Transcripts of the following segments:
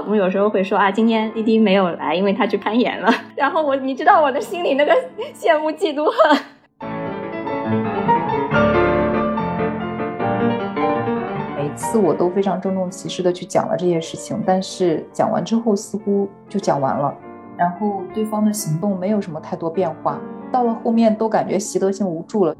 老公有时候会说啊，今天滴滴没有来，因为他去攀岩了。然后我，你知道我的心里那个羡慕嫉妒恨。每次我都非常郑重其事的去讲了这些事情，但是讲完之后似乎就讲完了，然后对方的行动没有什么太多变化，到了后面都感觉习得性无助了。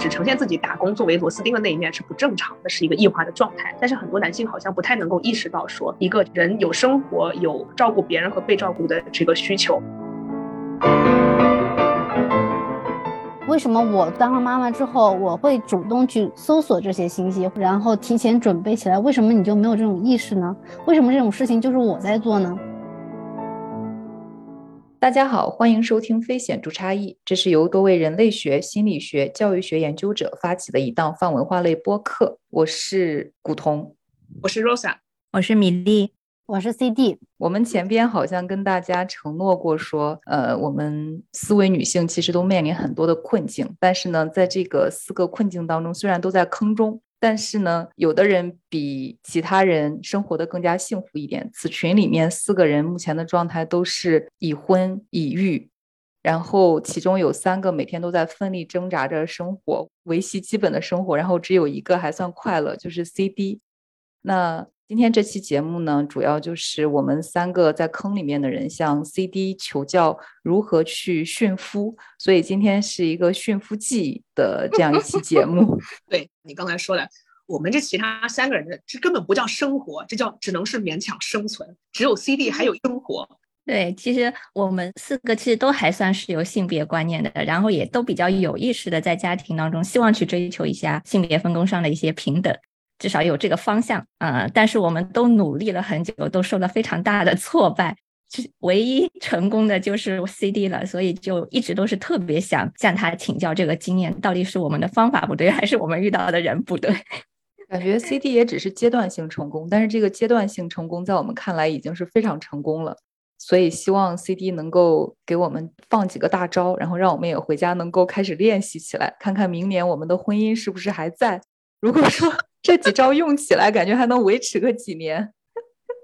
只呈现自己打工作为螺丝钉的那一面是不正常的，是一个异化的状态。但是很多男性好像不太能够意识到，说一个人有生活、有照顾别人和被照顾的这个需求。为什么我当了妈妈之后，我会主动去搜索这些信息，然后提前准备起来？为什么你就没有这种意识呢？为什么这种事情就是我在做呢？大家好，欢迎收听《非显著差异》，这是由多位人类学、心理学、教育学研究者发起的一档泛文化类播客。我是古潼，我是 Rosa，我是米粒，我是 CD。我们前边好像跟大家承诺过说，呃，我们四位女性其实都面临很多的困境，但是呢，在这个四个困境当中，虽然都在坑中。但是呢，有的人比其他人生活的更加幸福一点。此群里面四个人目前的状态都是已婚已育，然后其中有三个每天都在奋力挣扎着生活，维系基本的生活，然后只有一个还算快乐，就是 CD。那。今天这期节目呢，主要就是我们三个在坑里面的人向 CD 求教如何去驯夫，所以今天是一个驯夫记的这样一期节目。对你刚才说的，我们这其他三个人的这根本不叫生活，这叫只能是勉强生存。只有 CD 还有生活。对，其实我们四个其实都还算是有性别观念的，然后也都比较有意识的在家庭当中希望去追求一下性别分工上的一些平等。至少有这个方向啊，但是我们都努力了很久，都受了非常大的挫败，唯一成功的就是 CD 了，所以就一直都是特别想向他请教这个经验，到底是我们的方法不对，还是我们遇到的人不对？感觉 CD 也只是阶段性成功，但是这个阶段性成功在我们看来已经是非常成功了，所以希望 CD 能够给我们放几个大招，然后让我们也回家能够开始练习起来，看看明年我们的婚姻是不是还在。如果说这几招用起来，感觉还能维持个几年。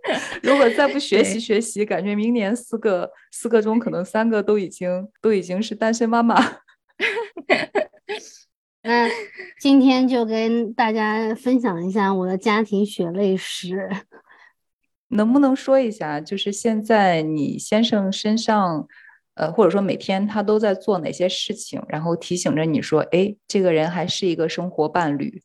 如果再不学习学习，感觉明年四个四个中可能三个都已经都已经是单身妈妈。那今天就跟大家分享一下我的家庭血泪史。能不能说一下，就是现在你先生身上，呃，或者说每天他都在做哪些事情，然后提醒着你说，哎，这个人还是一个生活伴侣。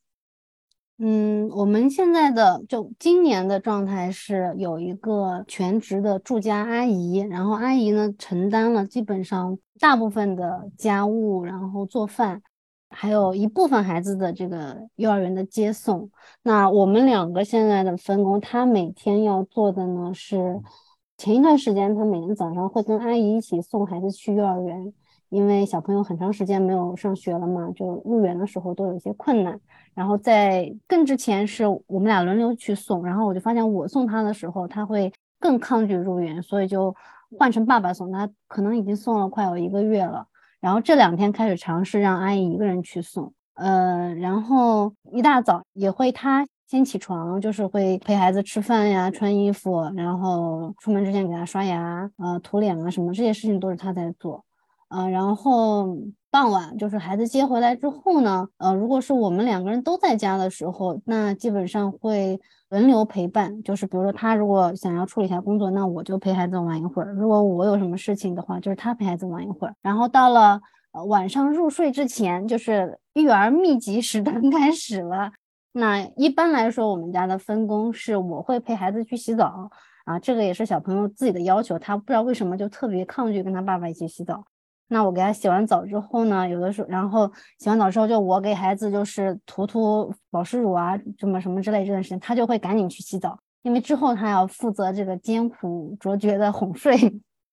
嗯，我们现在的就今年的状态是有一个全职的住家阿姨，然后阿姨呢承担了基本上大部分的家务，然后做饭，还有一部分孩子的这个幼儿园的接送。那我们两个现在的分工，她每天要做的呢是，前一段时间她每天早上会跟阿姨一起送孩子去幼儿园。因为小朋友很长时间没有上学了嘛，就入园的时候都有一些困难。然后在更之前是我们俩轮流去送，然后我就发现我送他的时候他会更抗拒入园，所以就换成爸爸送他，可能已经送了快有一个月了。然后这两天开始尝试让阿姨一个人去送，呃，然后一大早也会他先起床，就是会陪孩子吃饭呀、穿衣服，然后出门之前给他刷牙、呃涂脸啊什么这些事情都是他在做。啊，然后傍晚就是孩子接回来之后呢，呃，如果是我们两个人都在家的时候，那基本上会轮流陪伴。就是比如说他如果想要处理一下工作，那我就陪孩子玩一会儿；如果我有什么事情的话，就是他陪孩子玩一会儿。然后到了晚上入睡之前，就是育儿密集时段 开始了。那一般来说，我们家的分工是我会陪孩子去洗澡啊，这个也是小朋友自己的要求，他不知道为什么就特别抗拒跟他爸爸一起洗澡。那我给他洗完澡之后呢，有的时候，然后洗完澡之后，就我给孩子就是涂涂保湿乳啊，什么什么之类这段时间，他就会赶紧去洗澡，因为之后他要负责这个艰苦卓绝的哄睡。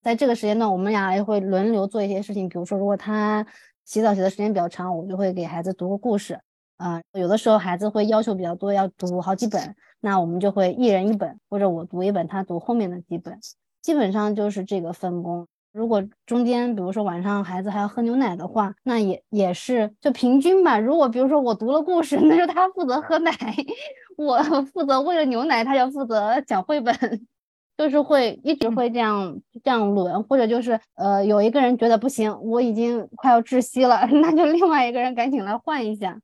在这个时间段，我们俩也会轮流做一些事情，比如说，如果他洗澡洗的时间比较长，我就会给孩子读个故事啊。有的时候孩子会要求比较多，要读好几本，那我们就会一人一本，或者我读一本，他读后面的几本，基本上就是这个分工。如果中间，比如说晚上孩子还要喝牛奶的话，那也也是就平均吧。如果比如说我读了故事，那就他负责喝奶；我 负责喂了牛奶，他就负责讲绘本，就是会一直会这样这样轮，或者就是呃有一个人觉得不行，我已经快要窒息了，那就另外一个人赶紧来换一下，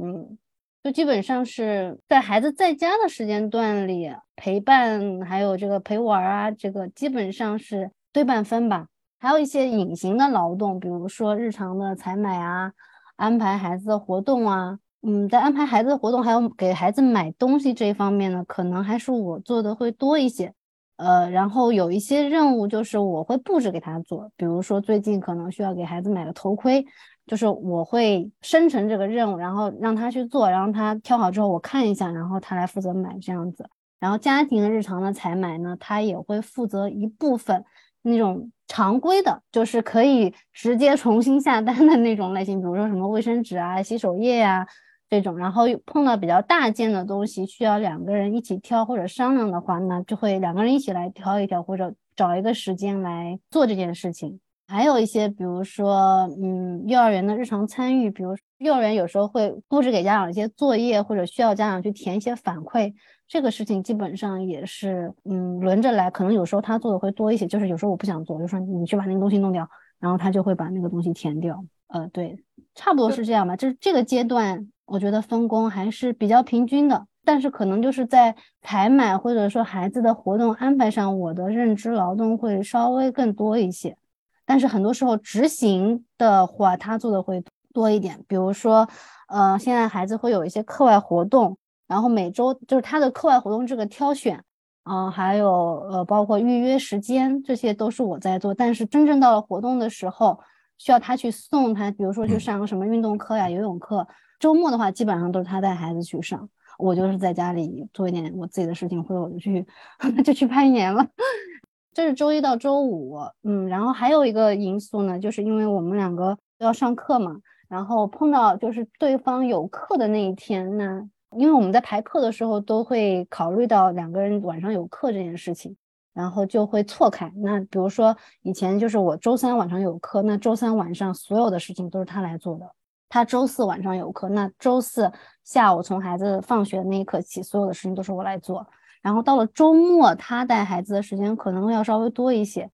嗯。就基本上是在孩子在家的时间段里陪伴，还有这个陪玩啊，这个基本上是对半分吧。还有一些隐形的劳动，比如说日常的采买啊，安排孩子的活动啊，嗯，在安排孩子的活动还有给孩子买东西这一方面呢，可能还是我做的会多一些。呃，然后有一些任务就是我会布置给他做，比如说最近可能需要给孩子买个头盔。就是我会生成这个任务，然后让他去做，然后他挑好之后我看一下，然后他来负责买这样子。然后家庭日常的采买呢，他也会负责一部分那种常规的，就是可以直接重新下单的那种类型，比如说什么卫生纸啊、洗手液呀这种。然后碰到比较大件的东西，需要两个人一起挑或者商量的话，那就会两个人一起来挑一挑，或者找一个时间来做这件事情。还有一些，比如说，嗯，幼儿园的日常参与，比如幼儿园有时候会布置给家长一些作业，或者需要家长去填一些反馈，这个事情基本上也是，嗯，轮着来。可能有时候他做的会多一些，就是有时候我不想做，就说你去把那个东西弄掉，然后他就会把那个东西填掉。呃，对，差不多是这样吧。就是这个阶段，我觉得分工还是比较平均的，但是可能就是在采买或者说孩子的活动安排上，我的认知劳动会稍微更多一些。但是很多时候执行的话，他做的会多一点。比如说，呃，现在孩子会有一些课外活动，然后每周就是他的课外活动这个挑选，啊，还有呃，包括预约时间，这些都是我在做。但是真正到了活动的时候，需要他去送他，比如说去上个什么运动课呀、游泳课。周末的话，基本上都是他带孩子去上，我就是在家里做一点我自己的事情，或者我就去 就去攀岩了。这是周一到周五，嗯，然后还有一个因素呢，就是因为我们两个要上课嘛，然后碰到就是对方有课的那一天，那因为我们在排课的时候都会考虑到两个人晚上有课这件事情，然后就会错开。那比如说以前就是我周三晚上有课，那周三晚上所有的事情都是他来做的；他周四晚上有课，那周四下午从孩子放学那一刻起，所有的事情都是我来做。然后到了周末，他带孩子的时间可能要稍微多一些，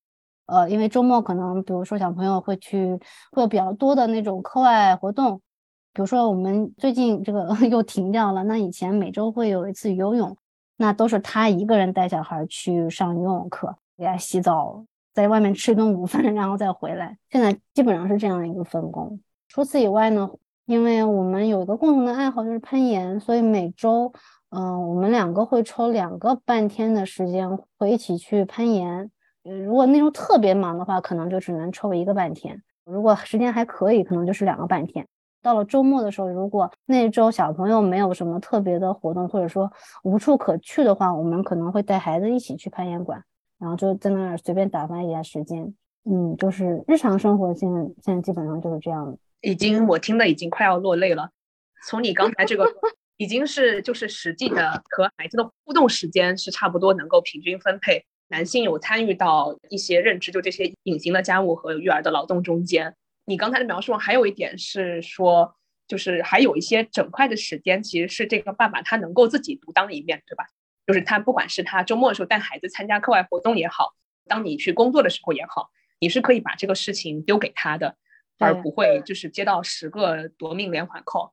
呃，因为周末可能，比如说小朋友会去，会有比较多的那种课外活动，比如说我们最近这个 又停掉了，那以前每周会有一次游泳，那都是他一个人带小孩去上游泳课，给他洗澡，在外面吃顿午饭，然后再回来。现在基本上是这样一个分工。除此以外呢，因为我们有一个共同的爱好就是攀岩，所以每周。嗯，我们两个会抽两个半天的时间，会一起去攀岩。如果那时候特别忙的话，可能就只能抽一个半天；如果时间还可以，可能就是两个半天。到了周末的时候，如果那周小朋友没有什么特别的活动，或者说无处可去的话，我们可能会带孩子一起去攀岩馆，然后就在那儿随便打发一下时间。嗯，就是日常生活，现在现在基本上就是这样的。已经，我听的已经快要落泪了。从你刚才这个。已经是就是实际的和孩子的互动时间是差不多能够平均分配，男性有参与到一些认知，就这些隐形的家务和育儿的劳动中间。你刚才的描述还有一点是说，就是还有一些整块的时间，其实是这个爸爸他能够自己独当一面，对吧？就是他不管是他周末的时候带孩子参加课外活动也好，当你去工作的时候也好，你是可以把这个事情丢给他的，而不会就是接到十个夺命连环 call。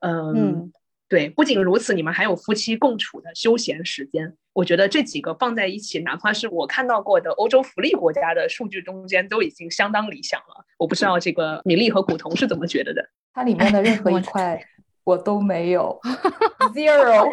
嗯。对，不仅如此，你们还有夫妻共处的休闲时间。我觉得这几个放在一起，哪怕是我看到过的欧洲福利国家的数据中间，都已经相当理想了。我不知道这个米粒和古潼是怎么觉得的？它里面的任何一 块我都没有，zero。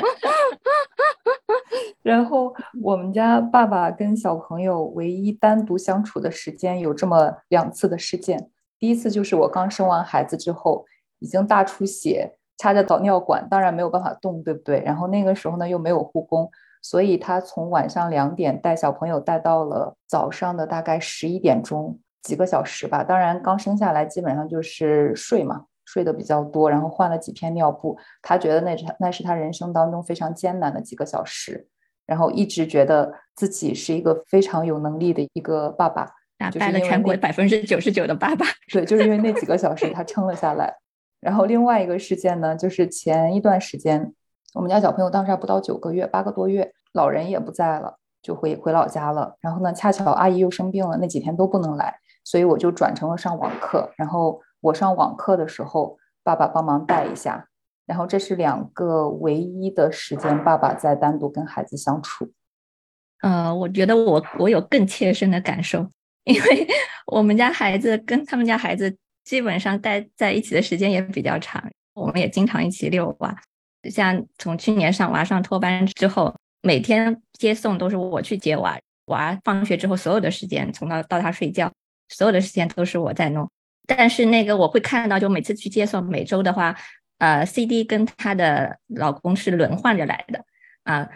然后我们家爸爸跟小朋友唯一单独相处的时间有这么两次的事件。第一次就是我刚生完孩子之后，已经大出血。插着导尿管，当然没有办法动，对不对？然后那个时候呢，又没有护工，所以他从晚上两点带小朋友带到了早上的大概十一点钟，几个小时吧。当然刚生下来基本上就是睡嘛，睡得比较多，然后换了几片尿布。他觉得那是那是他人生当中非常艰难的几个小时，然后一直觉得自己是一个非常有能力的一个爸爸，打败了全国百分之九十九的爸爸。对，就是因为那几个小时他撑了下来。然后另外一个事件呢，就是前一段时间，我们家小朋友当时还不到九个月，八个多月，老人也不在了，就回回老家了。然后呢，恰巧阿姨又生病了，那几天都不能来，所以我就转成了上网课。然后我上网课的时候，爸爸帮忙带一下。然后这是两个唯一的时间，爸爸在单独跟孩子相处。呃，我觉得我我有更切身的感受，因为 我们家孩子跟他们家孩子基本上待在一起的时间也比较长，我们也经常一起遛娃。像从去年上娃上托班之后，每天接送都是我去接娃，娃放学之后所有的时间，从到到他睡觉，所有的时间都是我在弄。但是那个我会看到，就每次去接送，每周的话。呃，CD 跟她的老公是轮换着来的啊，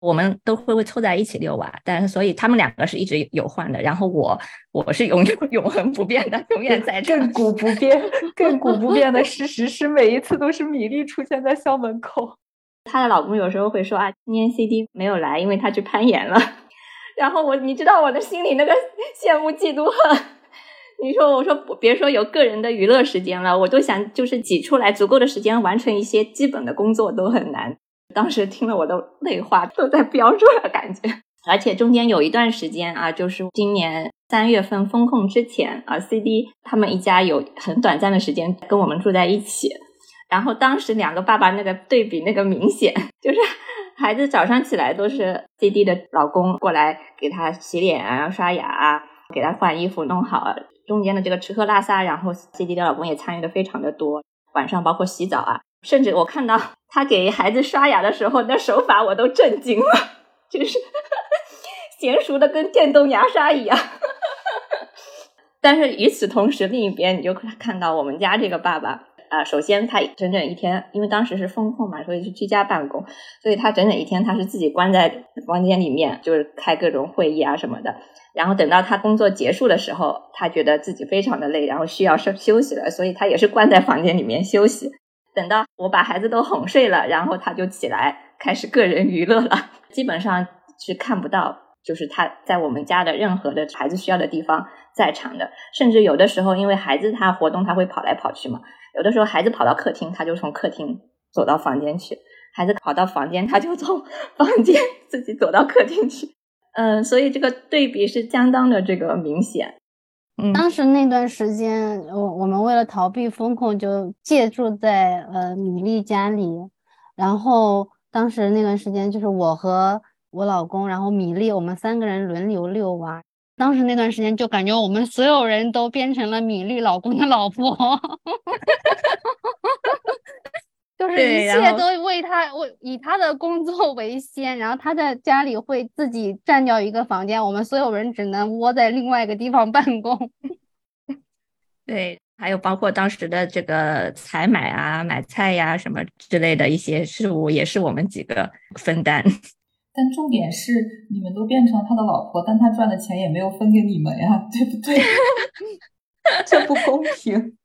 我们都会会凑在一起遛娃，但是所以他们两个是一直有换的，然后我我是永永 永恒不变的，永远在亘古不变，亘古不变的事实是每一次都是米粒出现在校门口。她的老公有时候会说啊，今天 CD 没有来，因为他去攀岩了。然后我，你知道我的心里那个羡慕嫉妒恨。你说，我说别说有个人的娱乐时间了，我都想就是挤出来足够的时间完成一些基本的工作都很难。当时听了我的泪花都在飙出来，感觉。而且中间有一段时间啊，就是今年三月份封控之前啊，CD 他们一家有很短暂的时间跟我们住在一起。然后当时两个爸爸那个对比那个明显，就是 孩子早上起来都是 CD 的老公过来给他洗脸啊、刷牙啊，给他换衣服弄好。中间的这个吃喝拉撒，然后 C D 的老公也参与的非常的多。晚上包括洗澡啊，甚至我看到他给孩子刷牙的时候，那手法我都震惊了，就是 娴熟的跟电动牙刷一样。但是与此同时，另一边你就看到我们家这个爸爸啊，首先他整整一天，因为当时是封控嘛，所以是居家办公，所以他整整一天他是自己关在房间里面，就是开各种会议啊什么的。然后等到他工作结束的时候，他觉得自己非常的累，然后需要休休息了，所以他也是关在房间里面休息。等到我把孩子都哄睡了，然后他就起来开始个人娱乐了。基本上是看不到，就是他在我们家的任何的孩子需要的地方在场的。甚至有的时候，因为孩子他活动他会跑来跑去嘛，有的时候孩子跑到客厅，他就从客厅走到房间去；孩子跑到房间，他就从房间自己走到客厅去。嗯，所以这个对比是相当的这个明显。嗯，当时那段时间，我我们为了逃避风控，就借住在呃米粒家里。然后当时那段时间，就是我和我老公，然后米粒，我们三个人轮流遛娃。当时那段时间，就感觉我们所有人都变成了米粒老公的老婆。就是一切都为他为以他的工作 为先，然后他在家里会自己占掉一个房间，我们所有人只能窝在另外一个地方办公。对，还有包括当时的这个采买啊、买菜呀什么之类的一些事务，也是我们几个分担。但重点是，你们都变成他的老婆，但他赚的钱也没有分给你们呀，对不对？这不公平。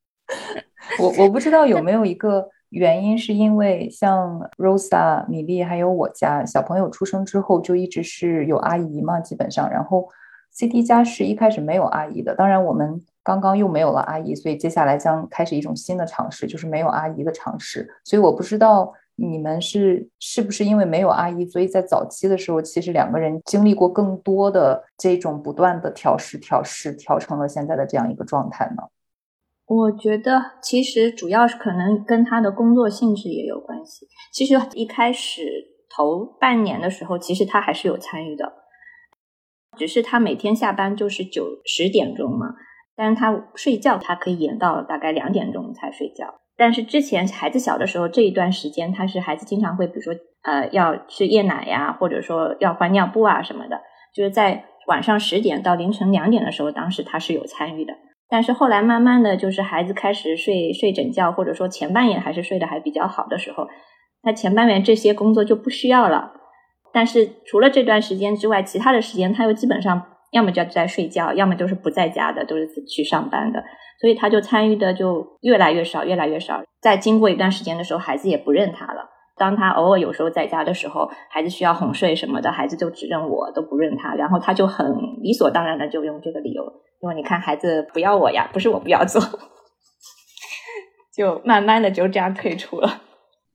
我我不知道有没有一个。原因是因为像 Rosa、米粒还有我家小朋友出生之后就一直是有阿姨嘛，基本上。然后 CD 家是一开始没有阿姨的，当然我们刚刚又没有了阿姨，所以接下来将开始一种新的尝试，就是没有阿姨的尝试。所以我不知道你们是是不是因为没有阿姨，所以在早期的时候，其实两个人经历过更多的这种不断的调试、调试，调成了现在的这样一个状态呢？我觉得其实主要是可能跟他的工作性质也有关系。其实一开始头半年的时候，其实他还是有参与的，只是他每天下班就是九十点钟嘛，但是他睡觉他可以延到大概两点钟才睡觉。但是之前孩子小的时候这一段时间，他是孩子经常会比如说呃要吃夜奶呀，或者说要换尿布啊什么的，就是在晚上十点到凌晨两点的时候，当时他是有参与的。但是后来慢慢的就是孩子开始睡睡整觉，或者说前半夜还是睡得还比较好的时候，那前半夜这些工作就不需要了。但是除了这段时间之外，其他的时间他又基本上要么就在睡觉，要么就是不在家的，都是去上班的，所以他就参与的就越来越少，越来越少。在经过一段时间的时候，孩子也不认他了。当他偶尔有时候在家的时候，孩子需要哄睡什么的，孩子就只认我，都不认他，然后他就很理所当然的就用这个理由，因为你看孩子不要我呀，不是我不要做。就慢慢的就这样退出了。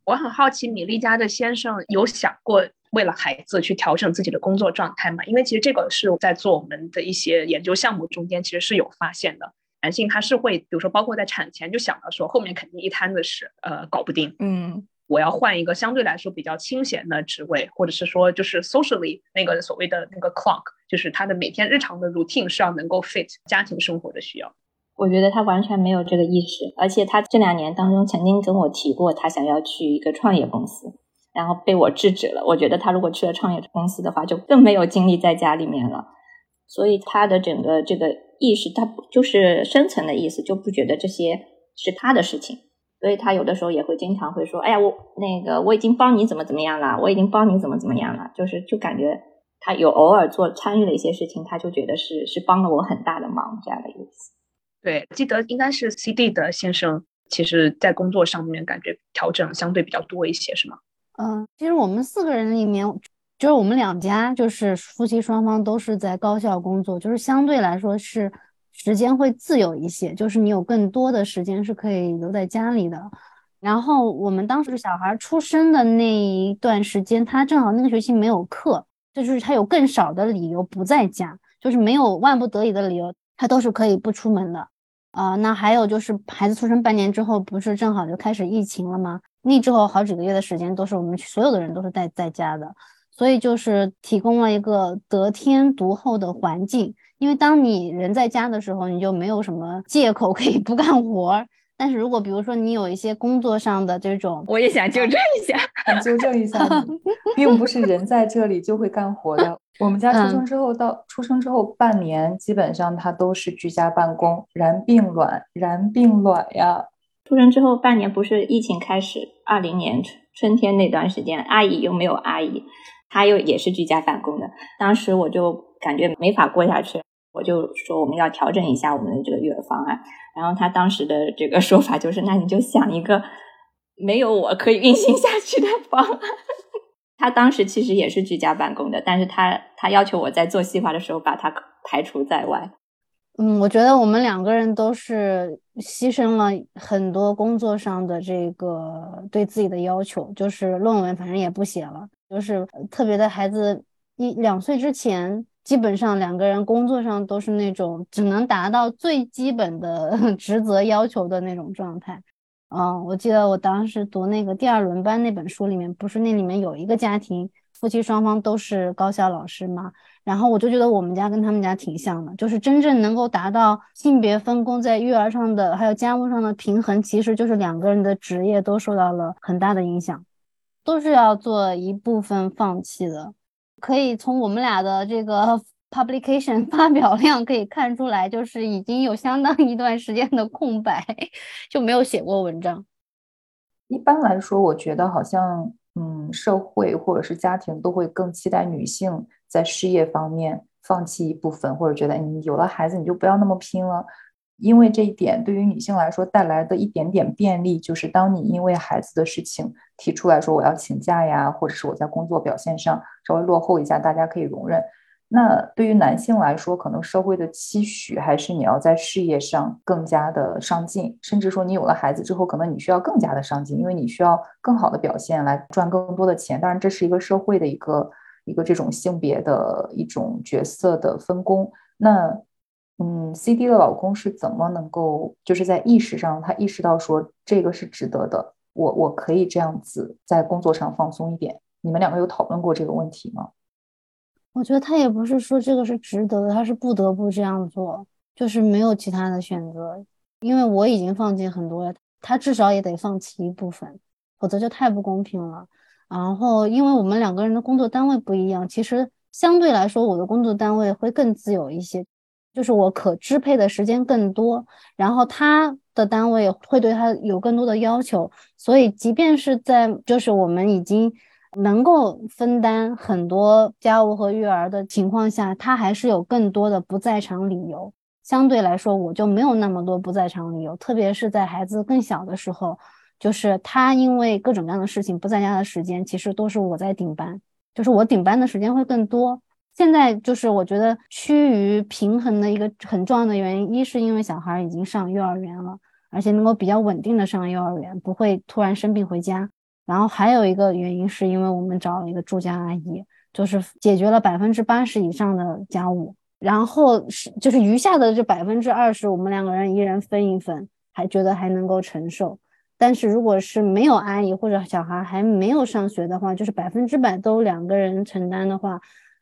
我很好奇，米粒家的先生有想过为了孩子去调整自己的工作状态吗？因为其实这个是在做我们的一些研究项目中间，其实是有发现的。男性他是会，比如说包括在产前就想到说后面肯定一摊子事，呃，搞不定，嗯，我要换一个相对来说比较清闲的职位，或者是说就是 socially 那个所谓的那个 clock，就是他的每天日常的 routine 是要能够 fit 家庭生活的需要。我觉得他完全没有这个意识，而且他这两年当中曾经跟我提过，他想要去一个创业公司，然后被我制止了。我觉得他如果去了创业公司的话，就更没有精力在家里面了。所以他的整个这个意识，他就是深层的意思，就不觉得这些是他的事情。所以他有的时候也会经常会说：“哎呀，我那个我已经帮你怎么怎么样了，我已经帮你怎么怎么样了。”就是就感觉他有偶尔做参与了一些事情，他就觉得是是帮了我很大的忙这样的意思。对，记得应该是 CD 的先生，其实在工作上面感觉调整相对比较多一些，是吗？嗯，其实我们四个人里面，就是我们两家，就是夫妻双方都是在高校工作，就是相对来说是时间会自由一些，就是你有更多的时间是可以留在家里的。然后我们当时小孩出生的那一段时间，他正好那个学期没有课，就是他有更少的理由不在家，就是没有万不得已的理由。他都是可以不出门的，啊，那还有就是孩子出生半年之后，不是正好就开始疫情了吗？那之后好几个月的时间都是我们所有的人都是在在家的，所以就是提供了一个得天独厚的环境。因为当你人在家的时候，你就没有什么借口可以不干活儿。但是如果比如说你有一些工作上的这种，我也想纠正一下，纠正一下，并不是人在这里就会干活的。我们家出生之后到出生之后半年，基本上他都是居家办公，然并卵，然并卵呀。出生之后半年不是疫情开始，二零年春春天那段时间，阿姨又没有阿姨，他又也是居家办公的。当时我就感觉没法过下去，我就说我们要调整一下我们的这个育儿方案。然后他当时的这个说法就是，那你就想一个没有我可以运行下去的方案。他当时其实也是居家办公的，但是他他要求我在做细化的时候把他排除在外。嗯，我觉得我们两个人都是牺牲了很多工作上的这个对自己的要求，就是论文反正也不写了，就是特别的孩子一两岁之前，基本上两个人工作上都是那种只能达到最基本的 职责要求的那种状态。嗯，我记得我当时读那个第二轮班那本书里面，不是那里面有一个家庭，夫妻双方都是高校老师嘛。然后我就觉得我们家跟他们家挺像的，就是真正能够达到性别分工在育儿上的，还有家务上的平衡，其实就是两个人的职业都受到了很大的影响，都是要做一部分放弃的。可以从我们俩的这个。publication 发表量可以看出来，就是已经有相当一段时间的空白，就没有写过文章。一般来说，我觉得好像，嗯，社会或者是家庭都会更期待女性在事业方面放弃一部分，或者觉得你有了孩子你就不要那么拼了。因为这一点对于女性来说带来的一点点便利，就是当你因为孩子的事情提出来说我要请假呀，或者是我在工作表现上稍微落后一下，大家可以容忍。那对于男性来说，可能社会的期许还是你要在事业上更加的上进，甚至说你有了孩子之后，可能你需要更加的上进，因为你需要更好的表现来赚更多的钱。当然，这是一个社会的一个一个这种性别的一种角色的分工。那，嗯，CD 的老公是怎么能够就是在意识上，他意识到说这个是值得的，我我可以这样子在工作上放松一点。你们两个有讨论过这个问题吗？我觉得他也不是说这个是值得的，他是不得不这样做，就是没有其他的选择。因为我已经放弃很多了，他至少也得放弃一部分，否则就太不公平了。然后，因为我们两个人的工作单位不一样，其实相对来说，我的工作单位会更自由一些，就是我可支配的时间更多。然后他的单位会对他有更多的要求，所以即便是在就是我们已经。能够分担很多家务和育儿的情况下，他还是有更多的不在场理由。相对来说，我就没有那么多不在场理由。特别是在孩子更小的时候，就是他因为各种各样的事情不在家的时间，其实都是我在顶班，就是我顶班的时间会更多。现在就是我觉得趋于平衡的一个很重要的原因，一是因为小孩已经上幼儿园了，而且能够比较稳定的上幼儿园，不会突然生病回家。然后还有一个原因是因为我们找了一个住家阿姨，就是解决了百分之八十以上的家务，然后是就是余下的这百分之二十，我们两个人一人分一分，还觉得还能够承受。但是如果是没有阿姨或者小孩还没有上学的话，就是百分之百都两个人承担的话，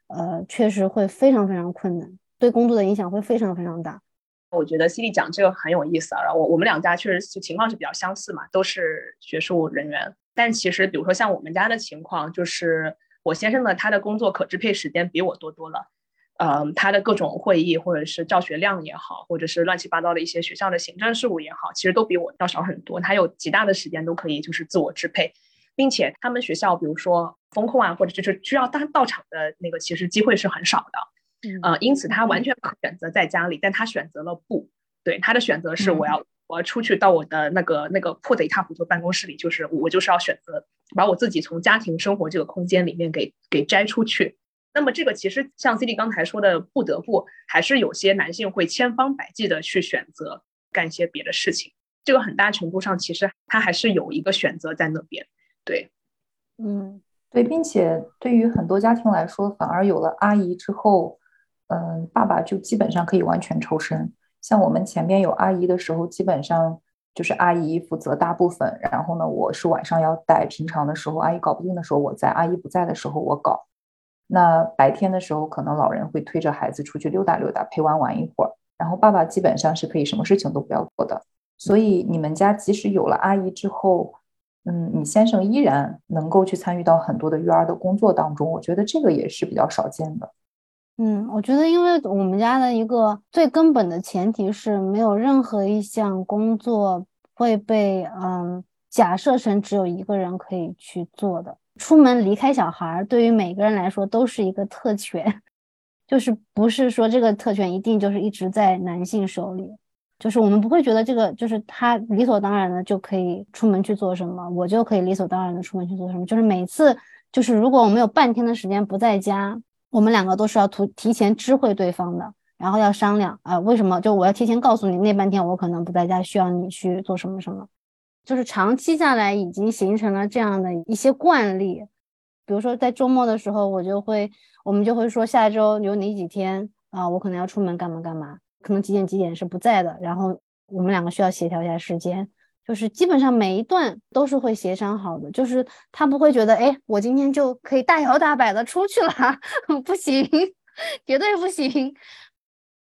呃，确实会非常非常困难，对工作的影响会非常非常大。我觉得 C D 讲这个很有意思啊，然后我我们两家确实情况是比较相似嘛，都是学术人员。但其实比如说像我们家的情况，就是我先生呢，他的工作可支配时间比我多多了。嗯，他的各种会议或者是教学量也好，或者是乱七八糟的一些学校的行政事务也好，其实都比我要少很多。他有极大的时间都可以就是自我支配，并且他们学校比如说风控啊，或者就是需要他到场的那个，其实机会是很少的。呃，因此他完全可选择在家里，但他选择了不对，他的选择是我要我要出去到我的那个那个破的一塌糊涂办公室里，就是我就是要选择把我自己从家庭生活这个空间里面给给摘出去。那么这个其实像 C D 刚才说的，不得不还是有些男性会千方百计的去选择干一些别的事情。这个很大程度上其实他还是有一个选择在那边。对，嗯，对，并且对于很多家庭来说，反而有了阿姨之后，嗯，爸爸就基本上可以完全抽身。像我们前面有阿姨的时候，基本上就是阿姨负责大部分，然后呢，我是晚上要带，平常的时候阿姨搞不定的时候我在，阿姨不在的时候我搞。那白天的时候，可能老人会推着孩子出去溜达溜达，陪玩玩一会儿，然后爸爸基本上是可以什么事情都不要做的。所以你们家即使有了阿姨之后，嗯，你先生依然能够去参与到很多的育儿的工作当中，我觉得这个也是比较少见的。嗯，我觉得因为我们家的一个最根本的前提是没有任何一项工作会被嗯假设成只有一个人可以去做的。出门离开小孩，对于每个人来说都是一个特权，就是不是说这个特权一定就是一直在男性手里，就是我们不会觉得这个就是他理所当然的就可以出门去做什么，我就可以理所当然的出门去做什么。就是每次，就是如果我们有半天的时间不在家，我们两个都是要提提前知会对方的，然后要商量啊，为什么？就我要提前告诉你，那半天我可能不在家，需要你去做什么什么。就是长期下来已经形成了这样的一些惯例，比如说在周末的时候，我就会我们就会说下周有哪几天啊，我可能要出门干嘛干嘛，可能几点几点是不在的，然后我们两个需要协调一下时间，就是基本上每一段都是会协商好的，就是他不会觉得哎，我今天就可以大摇大摆的出去了，不行，绝对不行。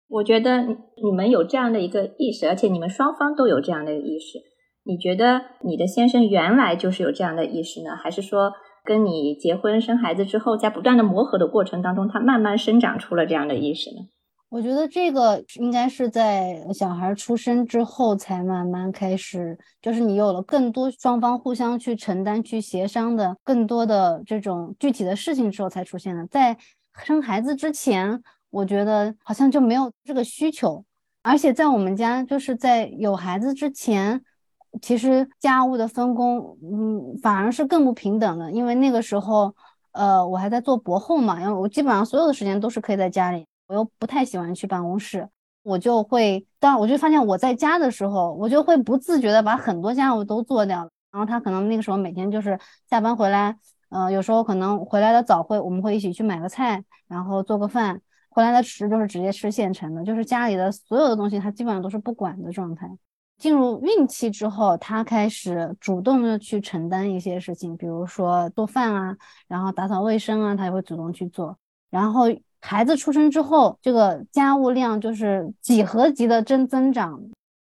我觉得你们有这样的一个意识，而且你们双方都有这样的一个意识。你觉得你的先生原来就是有这样的意识呢，还是说跟你结婚生孩子之后，在不断的磨合的过程当中，他慢慢生长出了这样的意识呢？我觉得这个应该是在小孩出生之后才慢慢开始，就是你有了更多双方互相去承担、去协商的更多的这种具体的事情之后才出现的。在生孩子之前，我觉得好像就没有这个需求，而且在我们家，就是在有孩子之前。其实家务的分工，嗯，反而是更不平等的，因为那个时候，呃，我还在做博后嘛，因为我基本上所有的时间都是可以在家里，我又不太喜欢去办公室，我就会，当我就发现我在家的时候，我就会不自觉的把很多家务都做掉了。然后他可能那个时候每天就是下班回来，呃，有时候可能回来的早，会我们会一起去买个菜，然后做个饭，回来的迟就是直接吃现成的，就是家里的所有的东西他基本上都是不管的状态。进入孕期之后，他开始主动的去承担一些事情，比如说做饭啊，然后打扫卫生啊，他也会主动去做。然后孩子出生之后，这个家务量就是几何级的增增长。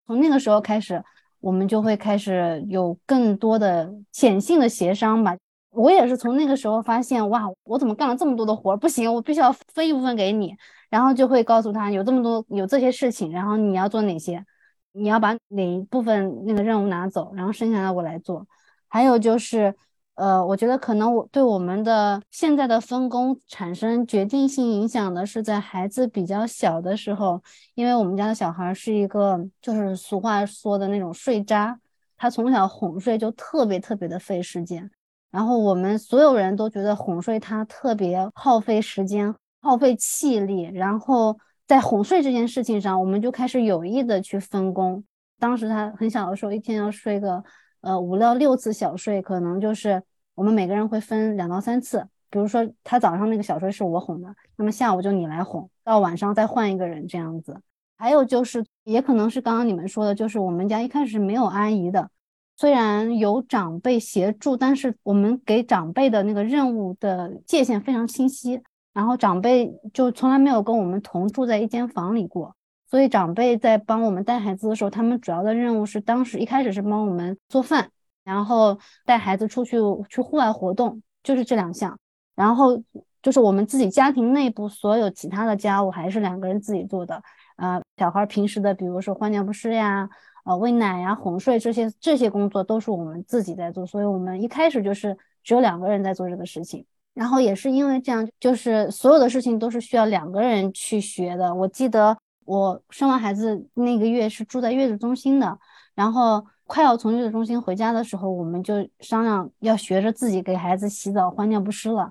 从那个时候开始，我们就会开始有更多的显性的协商吧。我也是从那个时候发现，哇，我怎么干了这么多的活儿？不行，我必须要分一部分给你。然后就会告诉他，有这么多有这些事情，然后你要做哪些。你要把哪一部分那个任务拿走，然后剩下的我来做。还有就是，呃，我觉得可能我对我们的现在的分工产生决定性影响的是在孩子比较小的时候，因为我们家的小孩是一个就是俗话说的那种睡渣，他从小哄睡就特别特别的费时间，然后我们所有人都觉得哄睡他特别耗费时间、耗费气力，然后。在哄睡这件事情上，我们就开始有意的去分工，当时他很小的时候，一天要睡个呃五到六次小睡，可能就是我们每个人会分两到三次。比如说他早上那个小睡是我哄的，那么下午就你来哄，到晚上再换一个人这样子。还有就是，也可能是刚刚你们说的，就是我们家一开始没有阿姨的，虽然有长辈协助，但是我们给长辈的那个任务的界限非常清晰，然后长辈就从来没有跟我们同住在一间房里过。所以长辈在帮我们带孩子的时候，他们主要的任务是当时一开始是帮我们做饭，然后带孩子出去去户外活动，就是这两项。然后就是我们自己家庭内部所有其他的家务还是两个人自己做的。啊，小孩平时的，比如说换尿不湿呀、呃喂奶呀、哄睡这些这些工作都是我们自己在做。所以我们一开始就是只有两个人在做这个事情。然后也是因为这样，就是所有的事情都是需要两个人去学的。我记得。我生完孩子那个月是住在月子中心的，然后快要从月子中心回家的时候，我们就商量要学着自己给孩子洗澡、换尿不湿了。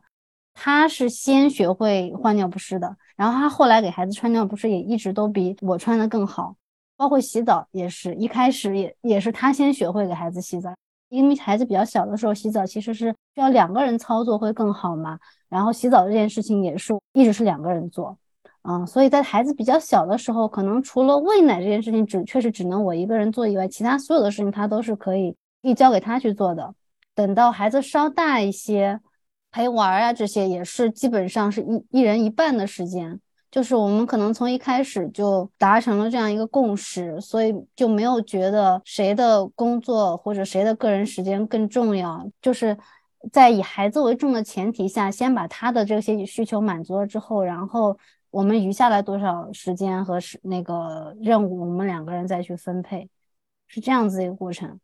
他是先学会换尿不湿的，然后他后来给孩子穿尿不湿也一直都比我穿的更好，包括洗澡也是一开始也也是他先学会给孩子洗澡，因为孩子比较小的时候洗澡其实是需要两个人操作会更好嘛，然后洗澡这件事情也是一直是两个人做。嗯，所以在孩子比较小的时候，可能除了喂奶这件事情只确实只能我一个人做以外，其他所有的事情他都是可以可以交给他去做的。等到孩子稍大一些，陪玩啊这些也是基本上是一一人一半的时间。就是我们可能从一开始就达成了这样一个共识，所以就没有觉得谁的工作或者谁的个人时间更重要。就是在以孩子为重的前提下，先把他的这些需求满足了之后，然后。我们余下来多少时间和是那个任务，我们两个人再去分配，是这样子一个过程。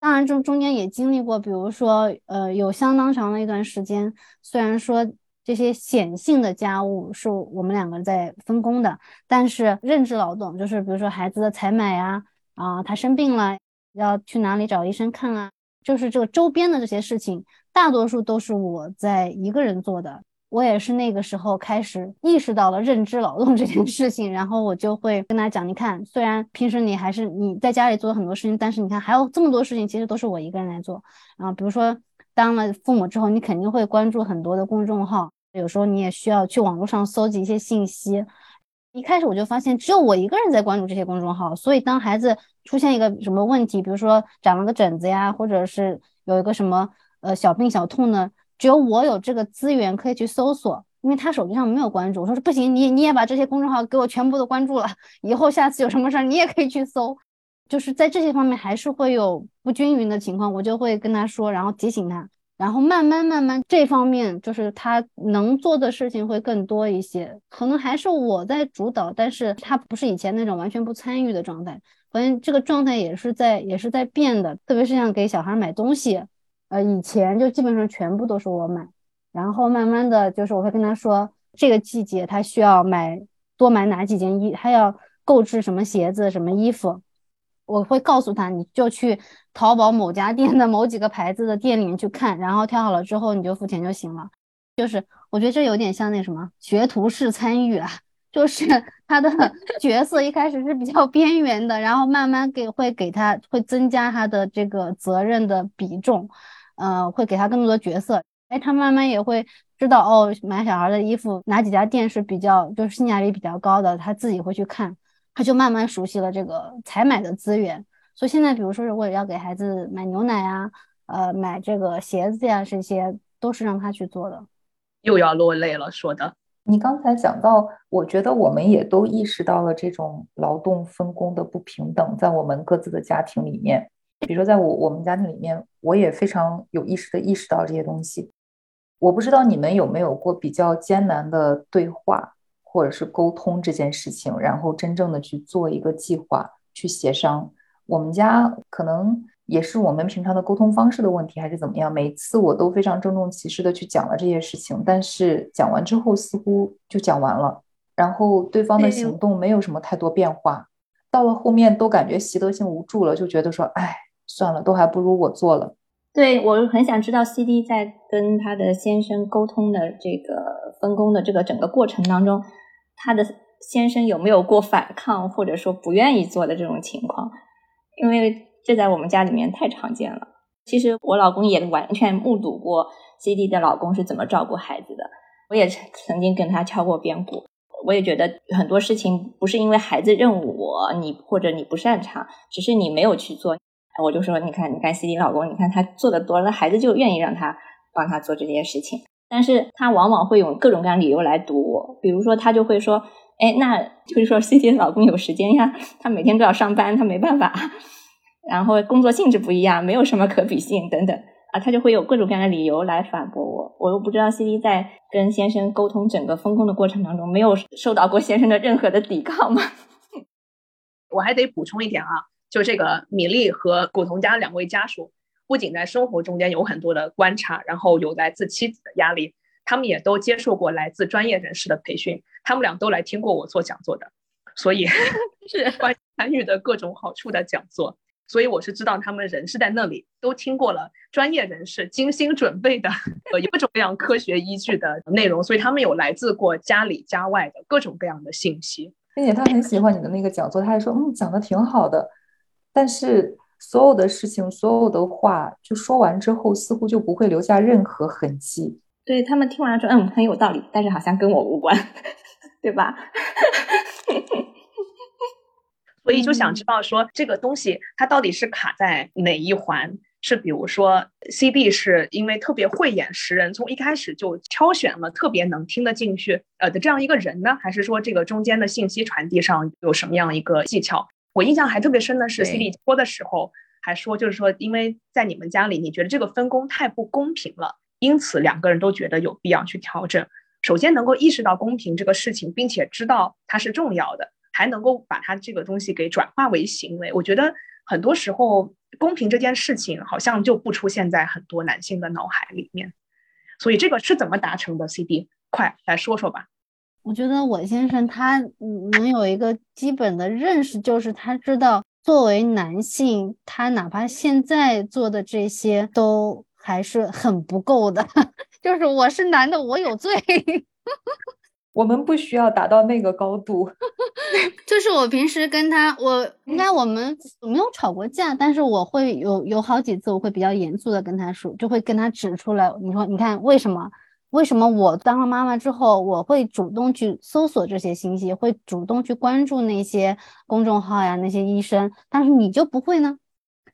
当然，中中间也经历过，比如说，呃，有相当长的一段时间，虽然说这些显性的家务是我们两个在分工的，但是认知劳动，就是比如说孩子的采买呀，啊，他生病了要去哪里找医生看啊，就是这个周边的这些事情，大多数都是我在一个人做的。我也是那个时候开始意识到了认知劳动这件事情，然后我就会跟他讲：，你看，虽然平时你还是你在家里做很多事情，但是你看还有这么多事情，其实都是我一个人来做。啊，比如说当了父母之后，你肯定会关注很多的公众号，有时候你也需要去网络上搜集一些信息。一开始我就发现只有我一个人在关注这些公众号，所以当孩子出现一个什么问题，比如说长了个疹子呀，或者是有一个什么呃小病小痛呢？只有我有这个资源可以去搜索，因为他手机上没有关注。我说不行，你你也把这些公众号给我全部都关注了，以后下次有什么事儿你也可以去搜。就是在这些方面还是会有不均匀的情况，我就会跟他说，然后提醒他，然后慢慢慢慢这方面就是他能做的事情会更多一些。可能还是我在主导，但是他不是以前那种完全不参与的状态，反正这个状态也是在也是在变的，特别是像给小孩买东西。呃，以前就基本上全部都是我买，然后慢慢的就是我会跟他说，这个季节他需要买多买哪几件衣，他要购置什么鞋子、什么衣服，我会告诉他，你就去淘宝某家店的某几个牌子的店里面去看，然后挑好了之后你就付钱就行了。就是我觉得这有点像那什么学徒式参与啊，就是 他的 角色一开始是比较边缘的，然后慢慢给会给他会增加他的这个责任的比重。呃，会给他更多的角色，哎，他慢慢也会知道哦，买小孩的衣服哪几家店是比较就是性价比比较高的，他自己会去看，他就慢慢熟悉了这个采买的资源。所以现在，比如说如果要给孩子买牛奶啊，呃，买这个鞋子呀，这些都是让他去做的。又要落泪了，说的。你刚才讲到，我觉得我们也都意识到了这种劳动分工的不平等，在我们各自的家庭里面。比如说，在我我们家庭里面，我也非常有意识的意识到这些东西。我不知道你们有没有过比较艰难的对话，或者是沟通这件事情，然后真正的去做一个计划，去协商。我们家可能也是我们平常的沟通方式的问题，还是怎么样？每次我都非常郑重其事的去讲了这些事情，但是讲完之后似乎就讲完了，然后对方的行动没有什么太多变化。到了后面都感觉习得性无助了，就觉得说，哎。算了，都还不如我做了。对我很想知道，CD 在跟他的先生沟通的这个分工的这个整个过程当中，他的先生有没有过反抗，或者说不愿意做的这种情况？因为这在我们家里面太常见了。其实我老公也完全目睹过 CD 的老公是怎么照顾孩子的，我也曾经跟他敲过边鼓。我也觉得很多事情不是因为孩子任务我你或者你不擅长，只是你没有去做。我就说，你看，你看 CD 老公，你看他做的多，那孩子就愿意让他帮他做这件事情。但是他往往会用各种各样理由来堵我，比如说他就会说，哎，那就是说 CD 老公有时间呀，他每天都要上班，他没办法。然后工作性质不一样，没有什么可比性等等啊，他就会有各种各样的理由来反驳我。我又不知道 CD 在跟先生沟通整个分工的过程当中，没有受到过先生的任何的抵抗吗？我还得补充一点啊，就这个米粒和古潼家两位家属，不仅在生活中间有很多的观察，然后有来自妻子的压力，他们也都接受过来自专业人士的培训，他们俩都来听过我做讲座的，所以 是 关参与的各种好处的讲座。所以我是知道他们人是在那里，都听过了专业人士精心准备的 呃各种各样科学依据的内容，所以他们有来自过家里家外的各种各样的信息，并且他很喜欢你的那个讲座，他还说嗯讲的挺好的，但是所有的事情所有的话就说完之后，似乎就不会留下任何痕迹。对他们听完了说嗯很有道理，但是好像跟我无关，对吧？所以就想知道说这个东西它到底是卡在哪一环？是比如说 CD 是因为特别慧眼识人，从一开始就挑选了特别能听得进去呃的这样一个人呢？还是说这个中间的信息传递上有什么样一个技巧？我印象还特别深的是 CD 说的时候还说，就是说因为在你们家里你觉得这个分工太不公平了，因此两个人都觉得有必要去调整。首先能够意识到公平这个事情，并且知道它是重要的。还能够把它这个东西给转化为行为，我觉得很多时候公平这件事情好像就不出现在很多男性的脑海里面，所以这个是怎么达成的？CD，快来说说吧。我觉得我先生他能有一个基本的认识，就是他知道作为男性，他哪怕现在做的这些都还是很不够的，就是我是男的，我有罪。我们不需要达到那个高度，就是我平时跟他，我应该我们没有吵过架，但是我会有有好几次，我会比较严肃的跟他说，就会跟他指出来，你说你看为什么？为什么我当了妈妈之后，我会主动去搜索这些信息，会主动去关注那些公众号呀，那些医生，但是你就不会呢？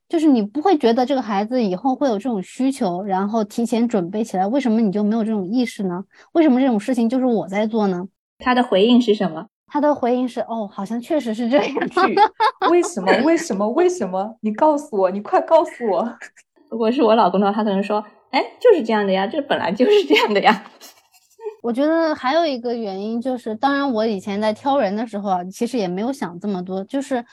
就是你不会觉得这个孩子以后会有这种需求，然后提前准备起来，为什么你就没有这种意识呢？为什么这种事情就是我在做呢？他的回应是什么？他的回应是：哦，好像确实是这样。为什么？为什么？为什么？你告诉我，你快告诉我。如果是我老公的话，他可能说：哎，就是这样的呀，这本来就是这样的呀。我觉得还有一个原因就是，当然我以前在挑人的时候啊，其实也没有想这么多，就是。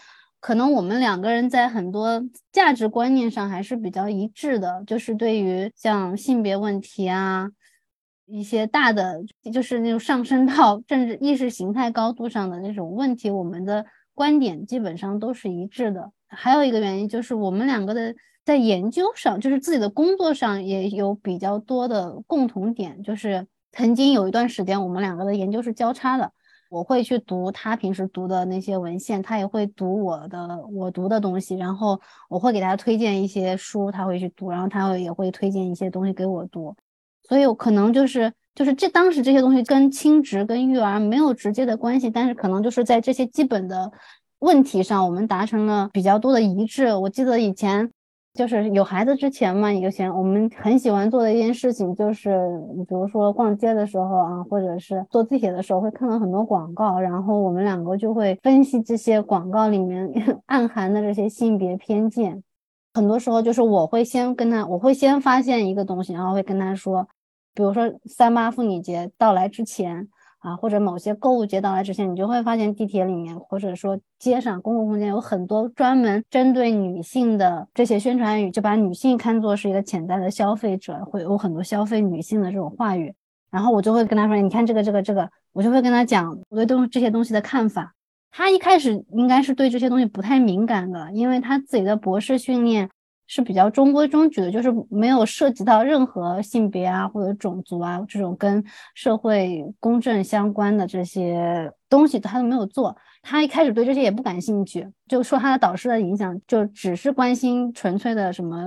可能我们两个人在很多价值观念上还是比较一致的，就是对于像性别问题啊，一些大的，就是那种上升到政治意识形态高度上的那种问题，我们的观点基本上都是一致的。还有一个原因就是我们两个的在研究上，就是自己的工作上也有比较多的共同点，就是曾经有一段时间我们两个的研究是交叉的。我会去读他平时读的那些文献，他也会读我的我读的东西，然后我会给他推荐一些书，他会去读，然后他会也会推荐一些东西给我读，所以可能就是就是这当时这些东西跟亲职跟育儿没有直接的关系，但是可能就是在这些基本的问题上，我们达成了比较多的一致。我记得以前。就是有孩子之前嘛，以前我们很喜欢做的一件事情，就是比如说逛街的时候啊，或者是坐地铁的时候，会看到很多广告，然后我们两个就会分析这些广告里面 暗含的这些性别偏见。很多时候就是我会先跟他，我会先发现一个东西，然后会跟他说，比如说三八妇女节到来之前。啊，或者某些购物节到来之前，你就会发现地铁里面，或者说街上公共空间有很多专门针对女性的这些宣传语，就把女性看作是一个潜在的消费者，会有很多消费女性的这种话语。然后我就会跟他说：“你看这个，这个，这个。”我就会跟他讲我对东这些东西的看法。他一开始应该是对这些东西不太敏感的，因为他自己的博士训练。是比较中规中矩的，就是没有涉及到任何性别啊或者种族啊这种跟社会公正相关的这些东西，他都没有做。他一开始对这些也不感兴趣，就说他的导师的影响就只是关心纯粹的什么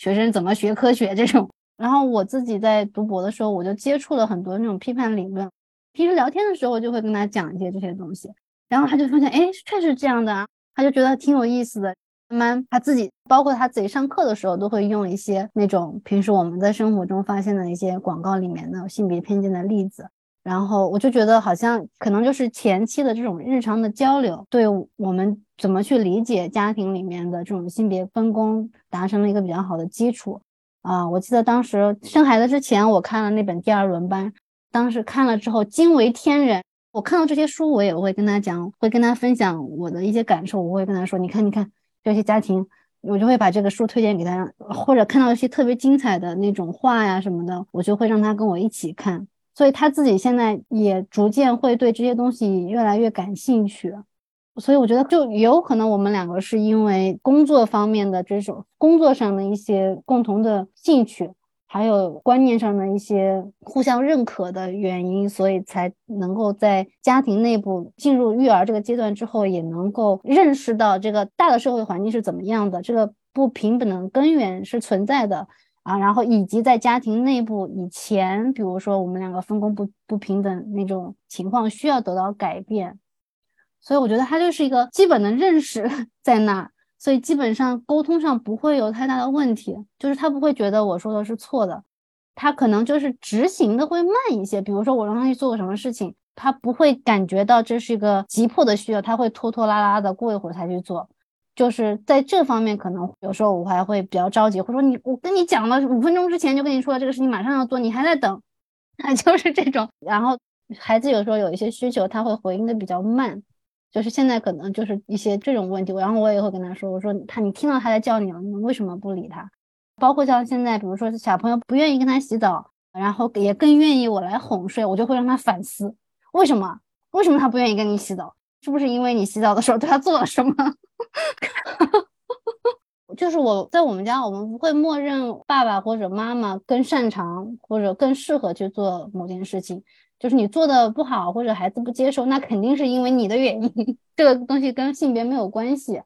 学生怎么学科学这种。然后我自己在读博的时候，我就接触了很多那种批判理论，平时聊天的时候就会跟他讲一些这些东西，然后他就发现，哎，确实这样的啊，他就觉得挺有意思的。慢慢他自己，包括他自己上课的时候，都会用一些那种平时我们在生活中发现的一些广告里面的性别偏见的例子。然后我就觉得，好像可能就是前期的这种日常的交流，对我们怎么去理解家庭里面的这种性别分工，达成了一个比较好的基础啊。我记得当时生孩子之前，我看了那本《第二轮班》，当时看了之后惊为天人。我看到这些书，我也会跟他讲，会跟他分享我的一些感受。我会跟他说：“你看，你看这些家庭，我就会把这个书推荐给他，或者看到一些特别精彩的那种画呀什么的，我就会让他跟我一起看。”所以他自己现在也逐渐会对这些东西越来越感兴趣，所以我觉得就有可能我们两个是因为工作方面的这种工作上的一些共同的兴趣，还有观念上的一些互相认可的原因，所以才能够在家庭内部进入育儿这个阶段之后，也能够认识到这个大的社会环境是怎么样的，这个不平等的根源是存在的。啊，然后以及在家庭内部以前，比如说我们两个分工不不平等那种情况，需要得到改变。所以我觉得他就是一个基本的认识 在那，所以基本上沟通上不会有太大的问题，就是他不会觉得我说的是错的，他可能就是执行的会慢一些。比如说我让他去做个什么事情，他不会感觉到这是一个急迫的需要，他会拖拖拉拉的过一会儿才去做。就是在这方面，可能有时候我还会比较着急，或者说你，我跟你讲了五分钟之前就跟你说了这个事情马上要做，你还在等，啊，就是这种。然后孩子有时候有一些需求，他会回应的比较慢，就是现在可能就是一些这种问题。然后我也会跟他说，我说他你听到他在叫你了，你为什么不理他？包括像现在，比如说小朋友不愿意跟他洗澡，然后也更愿意我来哄睡，我就会让他反思，为什么？为什么他不愿意跟你洗澡？是不是因为你洗澡的时候 对他做了什么？就是我在我们家，我们不会默认爸爸或者妈妈更擅长或者更适合去做某件事情。就是你做的不好或者孩子不接受，那肯定是因为你的原因。这个东西跟性别没有关系。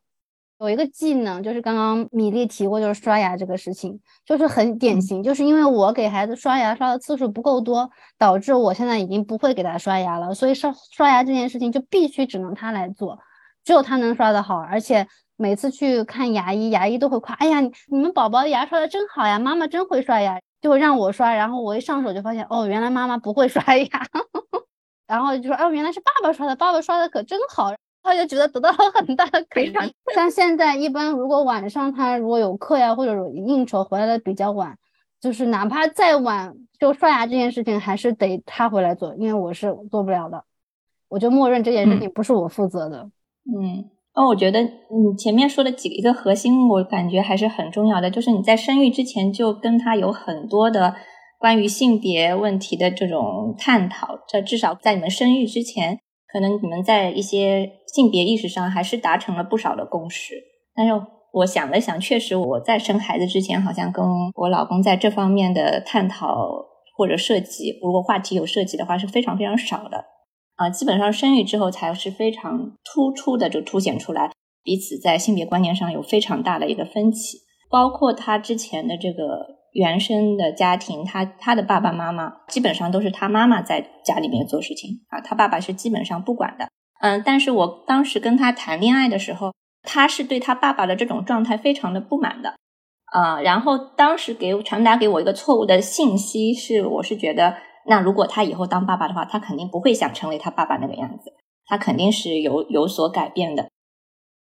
有一个技能，就是刚刚米粒提过，就是刷牙这个事情，就是很典型，就是因为我给孩子刷牙刷的次数不够多，导致我现在已经不会给他刷牙了，所以刷刷牙这件事情就必须只能他来做，只有他能刷得好，而且每次去看牙医，牙医都会夸，哎呀，你们宝宝的牙刷的真好呀，妈妈真会刷牙，就会让我刷，然后我一上手就发现，哦，原来妈妈不会刷牙，然后就说，哦，原来是爸爸刷的，爸爸刷的可真好。他就觉得得到了很大的肯定。像现在一般，如果晚上他如果有课呀，或者有应酬回来的比较晚，就是哪怕再晚，就刷牙这件事情还是得他回来做，因为我是做不了的，我就默认这件事情不是我负责的。嗯，那我觉得你前面说的几个一个核心，我感觉还是很重要的，就是你在生育之前就跟他有很多的关于性别问题的这种探讨，这至少在你们生育之前。可能你们在一些性别意识上还是达成了不少的共识，但是我想了想，确实我在生孩子之前，好像跟我老公在这方面的探讨或者涉及，如果话题有涉及的话，是非常非常少的啊。基本上生育之后才是非常突出的，就凸显出来彼此在性别观念上有非常大的一个分歧，包括他之前的这个。原生的家庭，他他的爸爸妈妈基本上都是他妈妈在家里面做事情啊，他爸爸是基本上不管的。嗯，但是我当时跟他谈恋爱的时候，他是对他爸爸的这种状态非常的不满的啊。然后当时给传达给我一个错误的信息是，我是觉得，那如果他以后当爸爸的话，他肯定不会想成为他爸爸那个样子，他肯定是有有所改变的。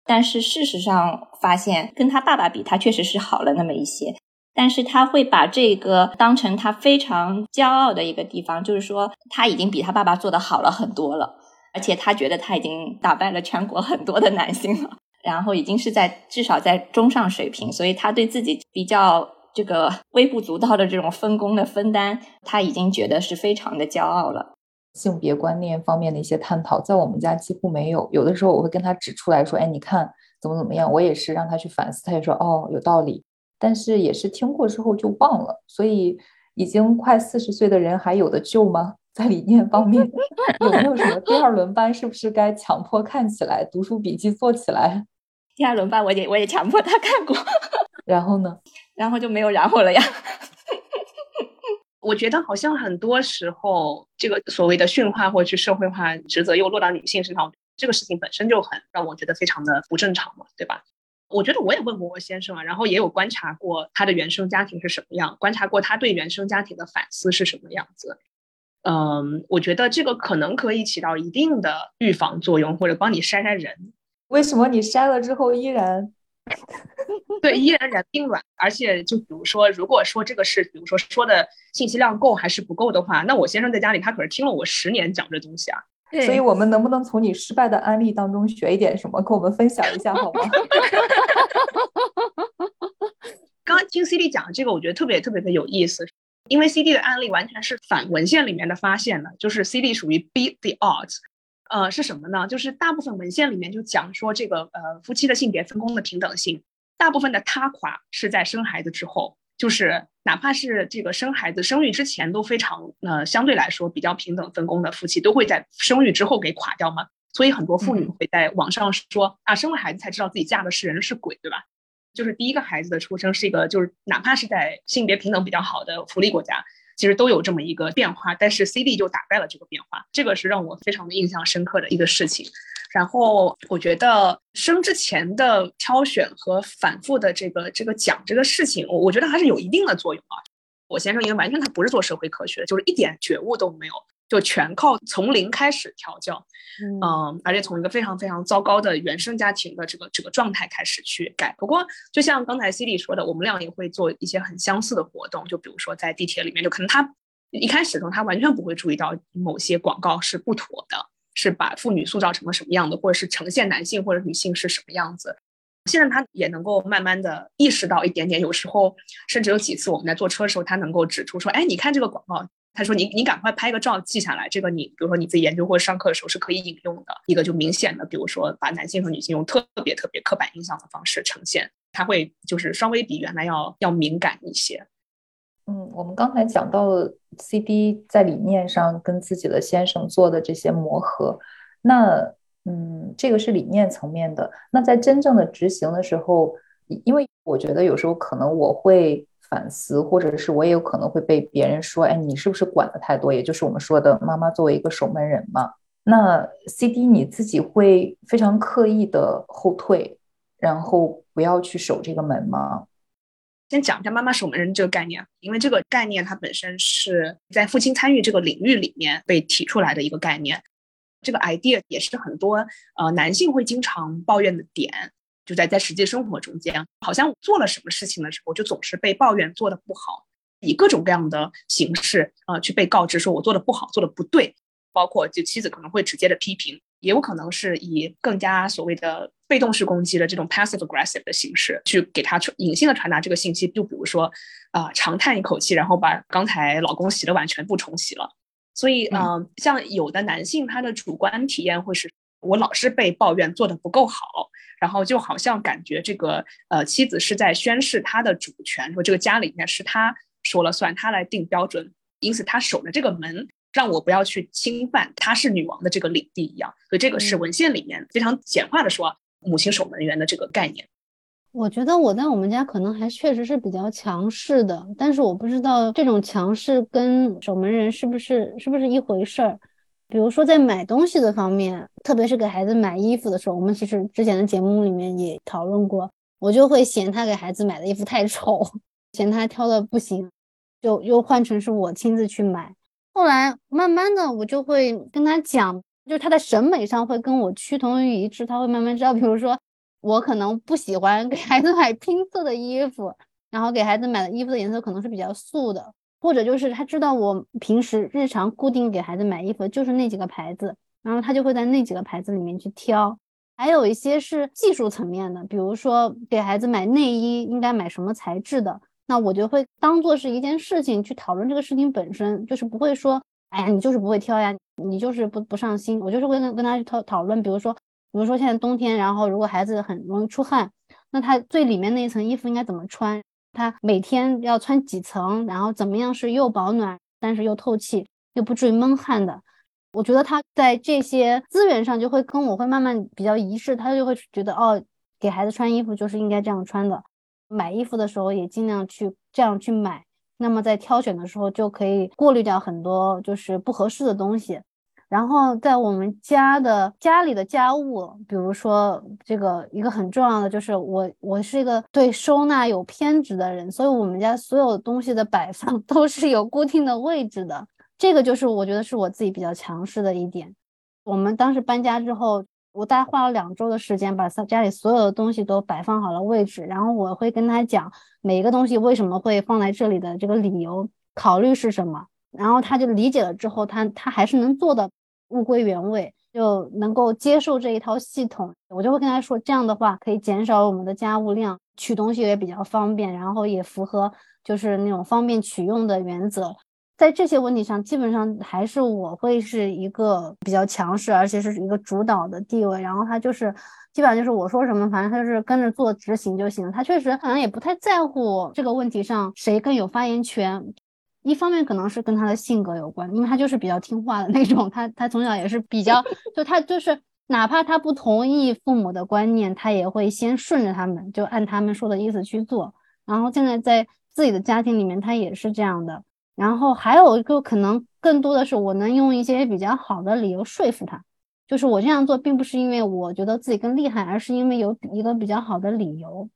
但是事实上发现，跟他爸爸比，他确实是好了那么一些。但是他会把这个当成他非常骄傲的一个地方，就是说他已经比他爸爸做的好了很多了，而且他觉得他已经打败了全国很多的男性了，然后已经是在至少在中上水平，所以他对自己比较这个 微不足道的这种分工的分担，他已经觉得是非常的骄傲了。性别观念方面的一些探讨，在我们家几乎没有，有的时候我会跟他指出来说：“哎，你看怎么怎么样。”我也是让他去反思，他也说：“哦，有道理。”但是也是听过之后就忘了，所以已经快四十岁的人还有的救吗？在理念方面有没有什么第二轮班？是不是该强迫看起来，读书笔记做起来？第二轮班我也我也强迫他看过，然后呢？然后就没有然后了呀。我觉得好像很多时候，这个所谓的驯化或者去社会化职责又落到女性身上，这个事情本身就很让我觉得非常的不正常嘛，对吧？我觉得我也问过我先生啊，然后也有观察过他的原生家庭是什么样，观察过他对原生家庭的反思是什么样子。嗯，我觉得这个可能可以起到一定的预防作用，或者帮你筛筛人。为什么你筛了之后依然？对，依然然并卵，而且就比如说，如果说这个是，比如说说的信息量够还是不够的话，那我先生在家里他可是听了我十年讲这东西啊。所以我们能不能从你失败的案例当中学一点什么，跟我们分享一下好吗？刚刚听 CD 讲的这个，我觉得特别特别的有意思，因为 CD 的案例完全是反文献里面的发现的，就是 CD 属于 beat the odds。呃，是什么呢？就是大部分文献里面就讲说这个呃夫妻的性别分工的平等性，大部分的塌垮是在生孩子之后，就是哪怕是这个生孩子生育之前都非常呃相对来说比较平等分工的夫妻，都会在生育之后给垮掉嘛？所以很多妇女会在网上说啊，生了孩子才知道自己嫁的是人是鬼，对吧？就是第一个孩子的出生是一个，就是哪怕是在性别平等比较好的福利国家。其实都有这么一个变化，但是 CD 就打败了这个变化，这个是让我非常的印象深刻的一个事情。然后我觉得生之前的挑选和反复的这个这个讲这个事情，我我觉得还是有一定的作用啊。我先生因为完全他不是做社会科学，就是一点觉悟都没有。就全靠从零开始调教，嗯，而且从一个非常非常糟糕的原生家庭的这个这个状态开始去改。不过，就像刚才 C D 说的，我们俩也会做一些很相似的活动，就比如说在地铁里面，就可能他一开始的时候他完全不会注意到某些广告是不妥的，是把妇女塑造成了什么样的，或者是呈现男性或者女性是什么样子。现在他也能够慢慢的意识到一点点，有时候甚至有几次我们在坐车的时候，他能够指出说，哎，你看这个广告。他说：“你你赶快拍个照记下来，这个你比如说你自己研究或者上课的时候是可以引用的。一个就明显的，比如说把男性和女性用特别特别刻板印象的方式呈现，他会就是稍微比原来要要敏感一些。”嗯，我们刚才讲到 CD 在理念上跟自己的先生做的这些磨合，那嗯，这个是理念层面的。那在真正的执行的时候，因为我觉得有时候可能我会。反思，或者是我也有可能会被别人说，哎，你是不是管的太多？也就是我们说的妈妈作为一个守门人嘛。那 C D 你自己会非常刻意的后退，然后不要去守这个门吗？先讲一下妈妈守门人这个概念，因为这个概念它本身是在父亲参与这个领域里面被提出来的一个概念。这个 idea 也是很多呃男性会经常抱怨的点。就在在实际生活中间，好像做了什么事情的时候，就总是被抱怨做的不好，以各种各样的形式啊去被告知说我做的不好，做的不对。包括就妻子可能会直接的批评，也有可能是以更加所谓的被动式攻击的这种 passive aggressive 的形式去给他传隐性的传达这个信息。就比如说啊，长叹一口气，然后把刚才老公洗的碗全部重洗了。所以嗯，像有的男性他的主观体验会是我老是被抱怨做的不够好。然后就好像感觉这个呃妻子是在宣示她的主权，说这个家里面是她说了算，她来定标准，因此她守着这个门，让我不要去侵犯她是女王的这个领地一样。所以这个是文献里面非常简化的说母亲守门员的这个概念。我觉得我在我们家可能还确实是比较强势的，但是我不知道这种强势跟守门人是不是是不是一回事儿。比如说在买东西的方面，特别是给孩子买衣服的时候，我们其实之前的节目里面也讨论过，我就会嫌他给孩子买的衣服太丑，嫌他挑的不行，就又换成是我亲自去买。后来慢慢的，我就会跟他讲，就是他的审美上会跟我趋同于一致，他会慢慢知道，比如说我可能不喜欢给孩子买 拼色的衣服，然后给孩子买的衣服的颜色可能是比较素的。或者就是他知道我平时日常固定给孩子买衣服就是那几个牌子，然后他就会在那几个牌子里面去挑。还有一些是技术层面的，比如说给孩子买内衣应该买什么材质的，那我就会当做是一件事情去讨论这个事情本身，就是不会说，哎呀，你就是不会挑呀，你就是不不上心。我就是会跟跟他去讨讨论，比如说，比如说现在冬天，然后如果孩子很容易出汗，那他最里面那一层衣服应该怎么穿？他每天要穿几层，然后怎么样是又保暖但是又透气？又不至于闷汗的。我觉得他在这些资源上就会跟我会慢慢比较一致，他就会觉得哦，给孩子穿衣服就是应该这样穿的，买衣服的时候也尽量去这样去买。那么在挑选的时候就可以过滤掉很多就是不合适的东西。然后在我们家的家里的家务，比如说这个一个很重要的就是我我是一个对收纳有偏执的人，所以我们家所有东西的摆放 都是有固定的位置的。这个就是我觉得是我自己比较强势的一点。我们当时搬家之后，我大概花了两周的时间把家里所有的东西都摆放好了位置，然后我会跟他讲每一个东西为什么会放在这里的这个理由考虑是什么，然后他就理解了之后，他他还是能做的物归原位，就能够接受这一套系统。我就会跟他说，这样的话可以减少我们的家务量，取东西也比较方便，然后也符合就是那种方便取用的原则。在这些问题上，基本上还是我会是一个比较强势，而且是一个主导的地位。然后他就是基本上就是我说什么，反正他就是跟着做执行就行。他确实好像也不太在乎这个问题上谁更有发言权。一方面可能是跟他的性格有关，因为他就是比较听话的那种。他他从小也是比较，就他就是哪怕他不同意父母的观念，他也会先顺着他们，就按他们说的意思去做。然后现在在自己的家庭里面，他也是这样的。然后还有一个可能更多的是，我能用一些比较好的理由说服他，就是我这样做并不是因为我觉得自己更厉害，而是因为有一个比较好的理由。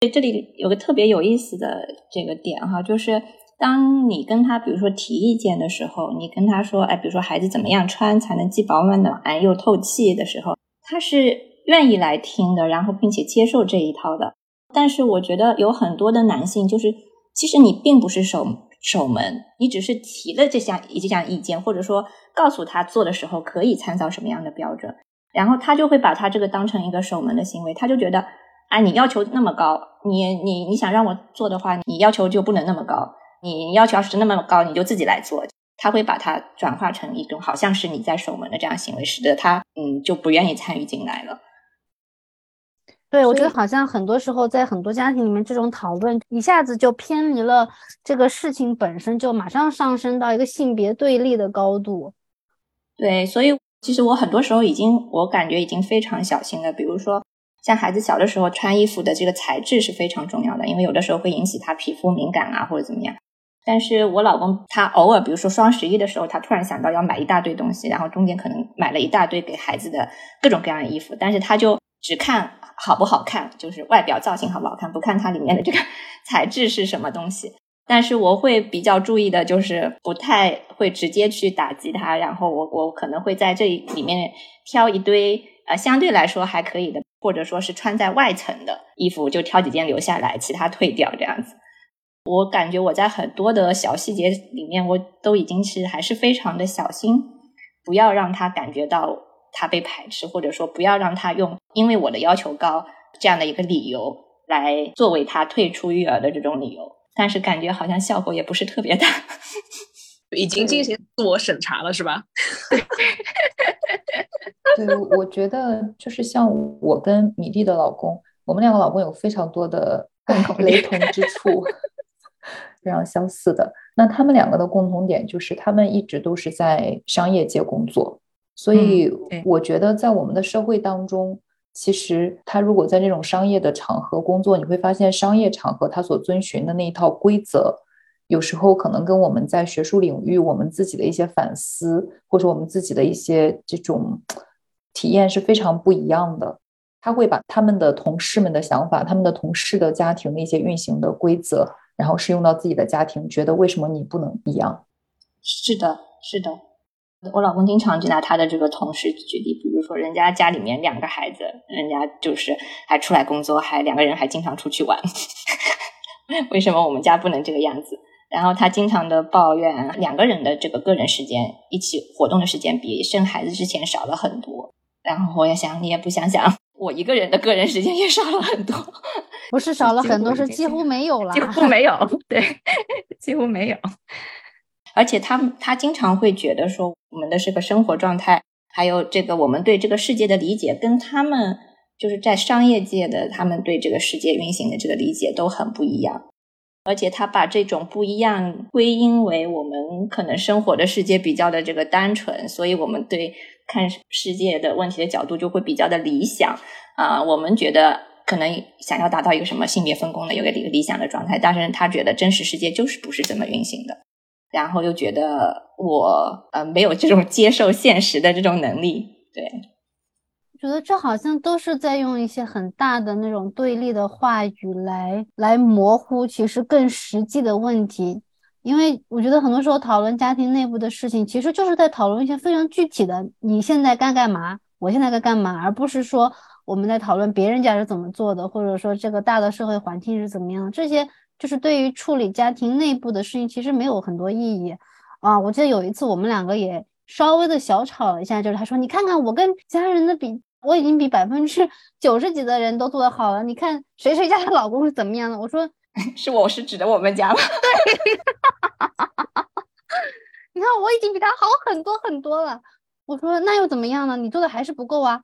对，这里有个特别有意思的这个点哈，就是当你跟他比如说提意见的时候，你跟他说，哎，比如说孩子怎么样穿才能既保暖暖又透气的时候，他是愿意来听的，然后并且接受这一套的。但是我觉得有很多的男性，就是其实你并不是守。守门，你只是提了这项这项意见，或者说告诉他做的时候可以参照什么样的标准，然后他就会把他这个当成一个守门的行为，他就觉得，啊，你要求那么高，你你你想让我做的话，你要求就不能那么高，你要求要是那么高，你就自己来做，他会把它转化成一种好像是你在守门的这样行为，使得他嗯就不愿意参与进来了。对，我觉得好像很多时候在很多家庭里面，这种讨论一下子就偏离了这个事情本身，就马上上升到一个性别对立的高度。对，所以其实我很多时候已经，我感觉已经非常小心了。比如说，像孩子小的时候穿衣服的这个材质是非常重要的，因为有的时候会引起他皮肤敏感啊，或者怎么样。但是我老公他偶尔，比如说双十一的时候，他突然想到要买一大堆东西，然后中间可能买了一大堆给孩子的各种各样的衣服，但是他就只看。好不好看，就是外表造型好不好看，不看它里面的这个 材质是什么东西。但是我会比较注意的，就是不太会直接去打击他，然后我我可能会在这里面挑一堆呃相对来说还可以的，或者说是穿在外层的衣服，就挑几件留下来，其他退掉这样子。我感觉我在很多的小细节里面，我都已经是还是非常的小心，不要让他感觉到。他被排斥，或者说不要让他用因为我的要求高这样的一个理由来作为他退出育儿的这种理由，但是感觉好像效果也不是特别大，已经进行自我审查了，是吧？对，我觉得就是像我跟米粒的老公，我们两个老公有非常多的 雷同之处，非常相似的。那他们两个的共同点就是，他们一直都是在商业界工作。所以我觉得，在我们的社会当中，其实他如果在这种商业的场合工作，你会发现商业场合他所遵循的那一套规则，有时候可能跟我们在学术领域我们自己的一些反思，或者我们自己的一些这种体验是非常不一样的。他会把他们的同事们的想法、他们的同事的家庭的一些运行的规则，然后适用到自己的家庭，觉得为什么你不能一样？是的，是的。我老公经常就拿他的这个同事举例，比如说人家家里面两个孩子，人家就是还出来工作，还两个人还经常出去玩，为什么我们家不能这个样子？然后他经常的抱怨两个人的这个个人时间一起活动的时间比生孩子之前少了很多。然后我也想，你也不想想，我一个人的个人时间也少了很多，不是少了很多，是几乎没有了，几乎没有，对，几乎没有。而且他他经常会觉得说，我们的这个生活状态，还有这个我们对这个世界的理解，跟他们就是在商业界的他们对这个世界运行的这个理解都很不一样。而且他把这种不一样归因为我们可能生活的世界比较的这个单纯，所以我们对看世界的问题的角度就会比较的理想啊。我们觉得可能想要达到一个什么性别分工的有个一个理想的状态，但是他觉得真实世界就是不是这么运行的，然后又觉得我呃没有这种接受现实的这种能力，对。觉得这好像都是在用一些很大的那种对立的话语来来模糊其实更实际的问题，因为我觉得很多时候讨论家庭内部的事情，其实就是在讨论一些非常具体的，你现在该干嘛，我现在该干嘛，而不是说我们在讨论别人家是怎么做的，或者说这个大的社会环境是怎么样，这些就是对于处理家庭内部的事情其实没有很多意义啊。我记得有一次我们两个也稍微的小吵了一下，就是他说你看看我跟家人的比。我已经比百分之九十几的人都做得好了。你看谁谁家的老公是怎么样的？我说 是我是指的我们家吗？对，你看我已经比他好很多很多了。我说那又怎么样呢？你做的还是不够啊。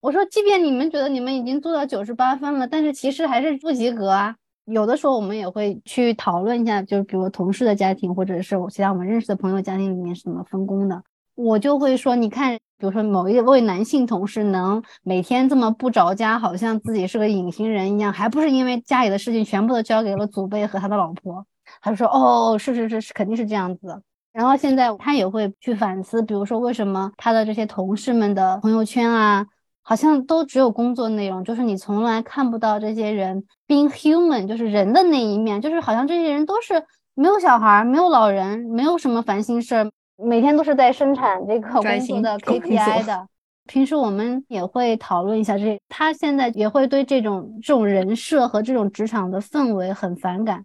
我说即便你们觉得你们已经做到九十八分了，但是其实还是不及格啊。有的时候我们也会去讨论一下，就是比如同事的家庭，或者是其他我们认识的朋友家庭里面是怎么分工的。我就会说，你看。比如说，某一位男性同事能每天这么不着家，好像自己是个隐形人一样，还不是因为家里的事情全部都交给了祖辈和他的老婆？他就说：“哦，是是是，肯定是这样子。”然后现在他也会去反思，比如说为什么他的这些同事们的朋友圈啊，好像都只有工作内容，就是你从来看不到这些人 being human，就是人的那一面，就是好像这些人都是没有小孩、没有老人、没有什么烦心事儿。每天都是在生产这个工作的 KPI 的，平时我们也会讨论一下这。他现在也会对这种这种人设和这种职场的氛围很反感，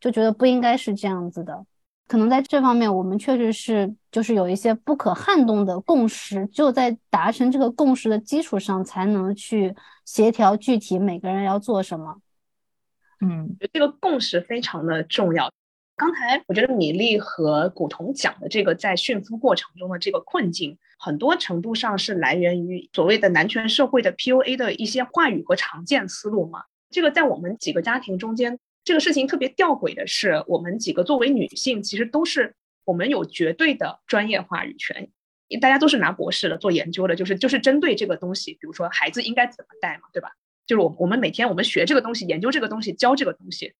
就觉得不应该是这样子的。可能在这方面，我们确实是就是有一些不可撼动的共识，只有在达成这个共识的基础上，才能去协调具体每个人要做什么。嗯，这个共识非常的重要。刚才我觉得米粒和古潼讲的这个在驯夫过程中的这个困境，很多程度上是来源于所谓的男权社会的 PUA 的一些话语和常见思路嘛。这个在我们几个家庭中间，这个事情特别吊诡的是，我们几个作为女性，其实都是我们有绝对的专业话语权，大家都是拿博士的做研究的，就是就是针对这个东西，比如说孩子应该怎么带嘛，对吧？就是我我们每天我们学这个东西，研究这个东西，教这个东西。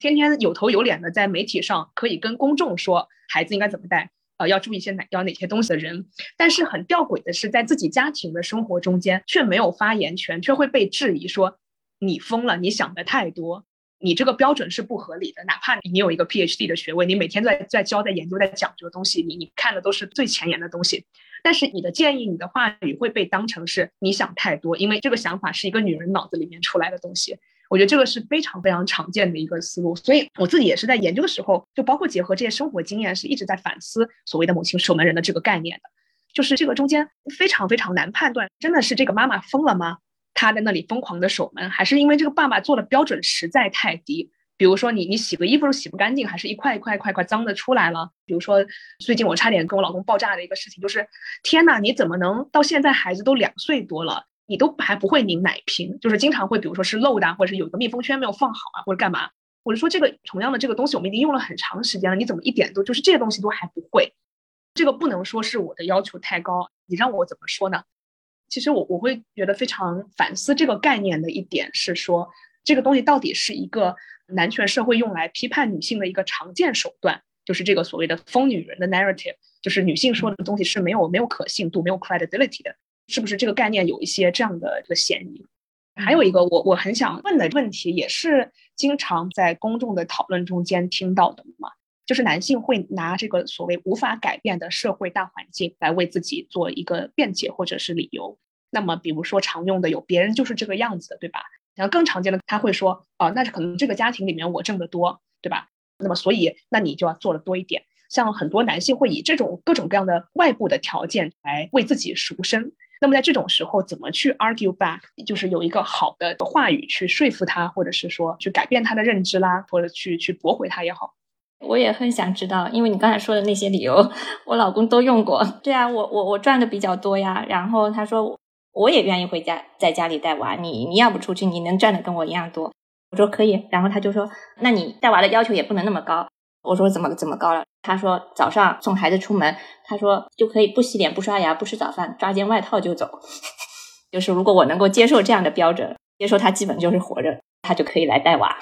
天天有头有脸的在媒体上可以跟公众说孩子应该怎么带，呃，要注意些哪要哪些东西的人，但是很吊诡的是，在自己家庭的生活中间却没有发言权，却会被质疑说你疯了，你想的太多，你这个标准是不合理的。哪怕你有一个 PhD 的学位，你每天在在教、在研究、在讲这个东西，你你看的都是最前沿的东西，但是你的建议、你的话语会被当成是你想太多，因为这个想法是一个女人脑子里面出来的东西。我觉得这个是非常非常常见的一个思路，所以我自己也是在研究的时候，就包括结合这些生活经验，是一直在反思所谓的母亲守门人的这个概念的。就是这个中间非常非常难判断，真的是这个妈妈疯了吗？她在那里疯狂的守门，还是因为这个爸爸做的标准实在太低？比如说你你洗个衣服都洗不干净，还是一块一块一块块脏的出来了？比如说最近我差点跟我老公爆炸的一个事情，就是天呐，你怎么能到现在孩子都两岁多了？你都还不会拧奶瓶，就是经常会，比如说是漏的，或者是有一个密封圈没有放好啊，或者干嘛？或者说这个同样的这个东西，我们已经用了很长时间了，你怎么一点都就是这些东西都还不会？这个不能说是我的要求太高，你让我怎么说呢？其实我我会觉得非常反思这个概念的一点是说，这个东西到底是一个男权社会用来批判女性的一个常见手段，就是这个所谓的疯女人的 narrative，就是女性说的东西是没有没有可信度、没有 credibility 的。是不是这个概念有一些这样的这个嫌疑？还有一个我我很想问的问题，也是经常在公众的讨论中间听到的嘛，就是男性会拿这个所谓无法改变的社会大环境来为自己做一个辩解或者是理由。那么，比如说常用的有别人就是这个样子的，对吧？然后更常见的他会说，啊，那是可能这个家庭里面我挣得多，对吧？那么所以那你就要做的多一点。像很多男性会以这种各种各样的外部的条件来为自己赎身。那么在这种时候，怎么去 argue back，就是有一个好的话语去说服他，或者是说去改变他的认知啦，或者去去驳回他也好。我也很想知道，因为你刚才说的那些理由，我老公都用过。对啊，我我我赚的比较多呀。然后他说，我也愿意回家在家里带娃。你你要不出去，你能赚的跟我一样多。我说可以，然后他就说，那你带娃的要求也不能那么高。我说怎么怎么高了？他说早上送孩子出门，他说就可以不洗脸、不刷牙、不吃早饭，抓件外套就走。就是如果我能够接受这样的标准，接受他基本就是活着，他就可以来带娃。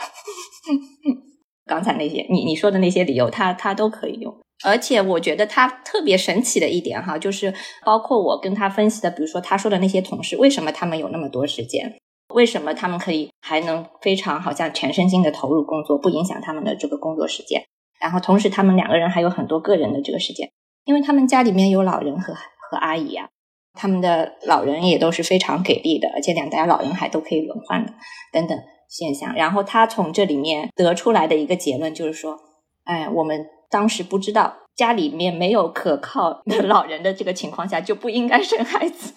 刚才那些你你说的那些理由，他他都可以用。而且我觉得他特别神奇的一点哈，就是包括我跟他分析的，比如说他说的那些同事，为什么他们有那么多时间？为什么他们可以还能非常好像全身心的投入工作，不影响他们的这个工作时间？然后同时他们两个人还有很多个人的这个时间，因为他们家里面有老人和和阿姨啊，他们的老人也都是非常给力的，而且两代老人还都可以轮换的等等现象。然后他从这里面得出来的一个结论就是说，哎，我们。当时不知道家里面没有可靠的老人的这个情况下，就不应该生孩子。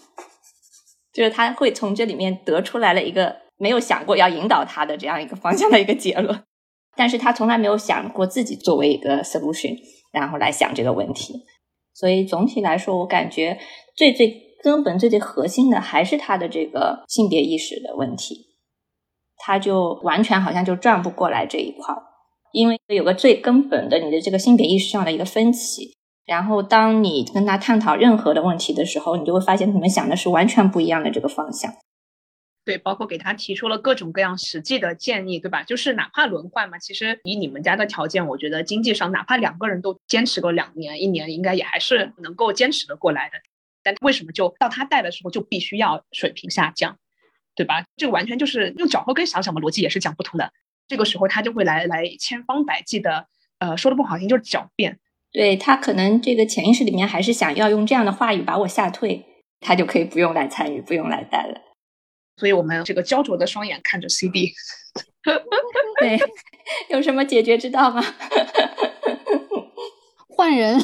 就是他会从这里面得出来了一个没有想过要引导他的这样一个方向的一个结论，但是他从来没有想过自己作为一个 solution，然后来想这个问题。所以总体来说，我感觉最最根本、最最核心的还是他的这个性别意识的问题，他就完全好像就转不过来这一块儿。因为有个最根本的你的这个性别意识上的一个分歧，然后当你跟他探讨任何的问题的时候，你就会发现你们想的是完全不一样的这个方向。对，包括给他提出了各种各样实际的建议，对吧？就是哪怕轮换嘛，其实以你们家的条件，我觉得经济上哪怕两个人都坚持个两年、一年，应该也还是能够坚持的过来的。但为什么就到他带的时候就必须要水平下降，对吧？这完全就是用脚后跟想想嘛，逻辑也是讲不通的。这个时候他就会来来千方百计的，呃，说的不好听就是狡辩。对他可能这个潜意识里面还是想要用这样的话语把我吓退，他就可以不用来参与，不用来带了。所以我们这个焦灼的双眼看着 CD，对，有什么解决之道吗？换人。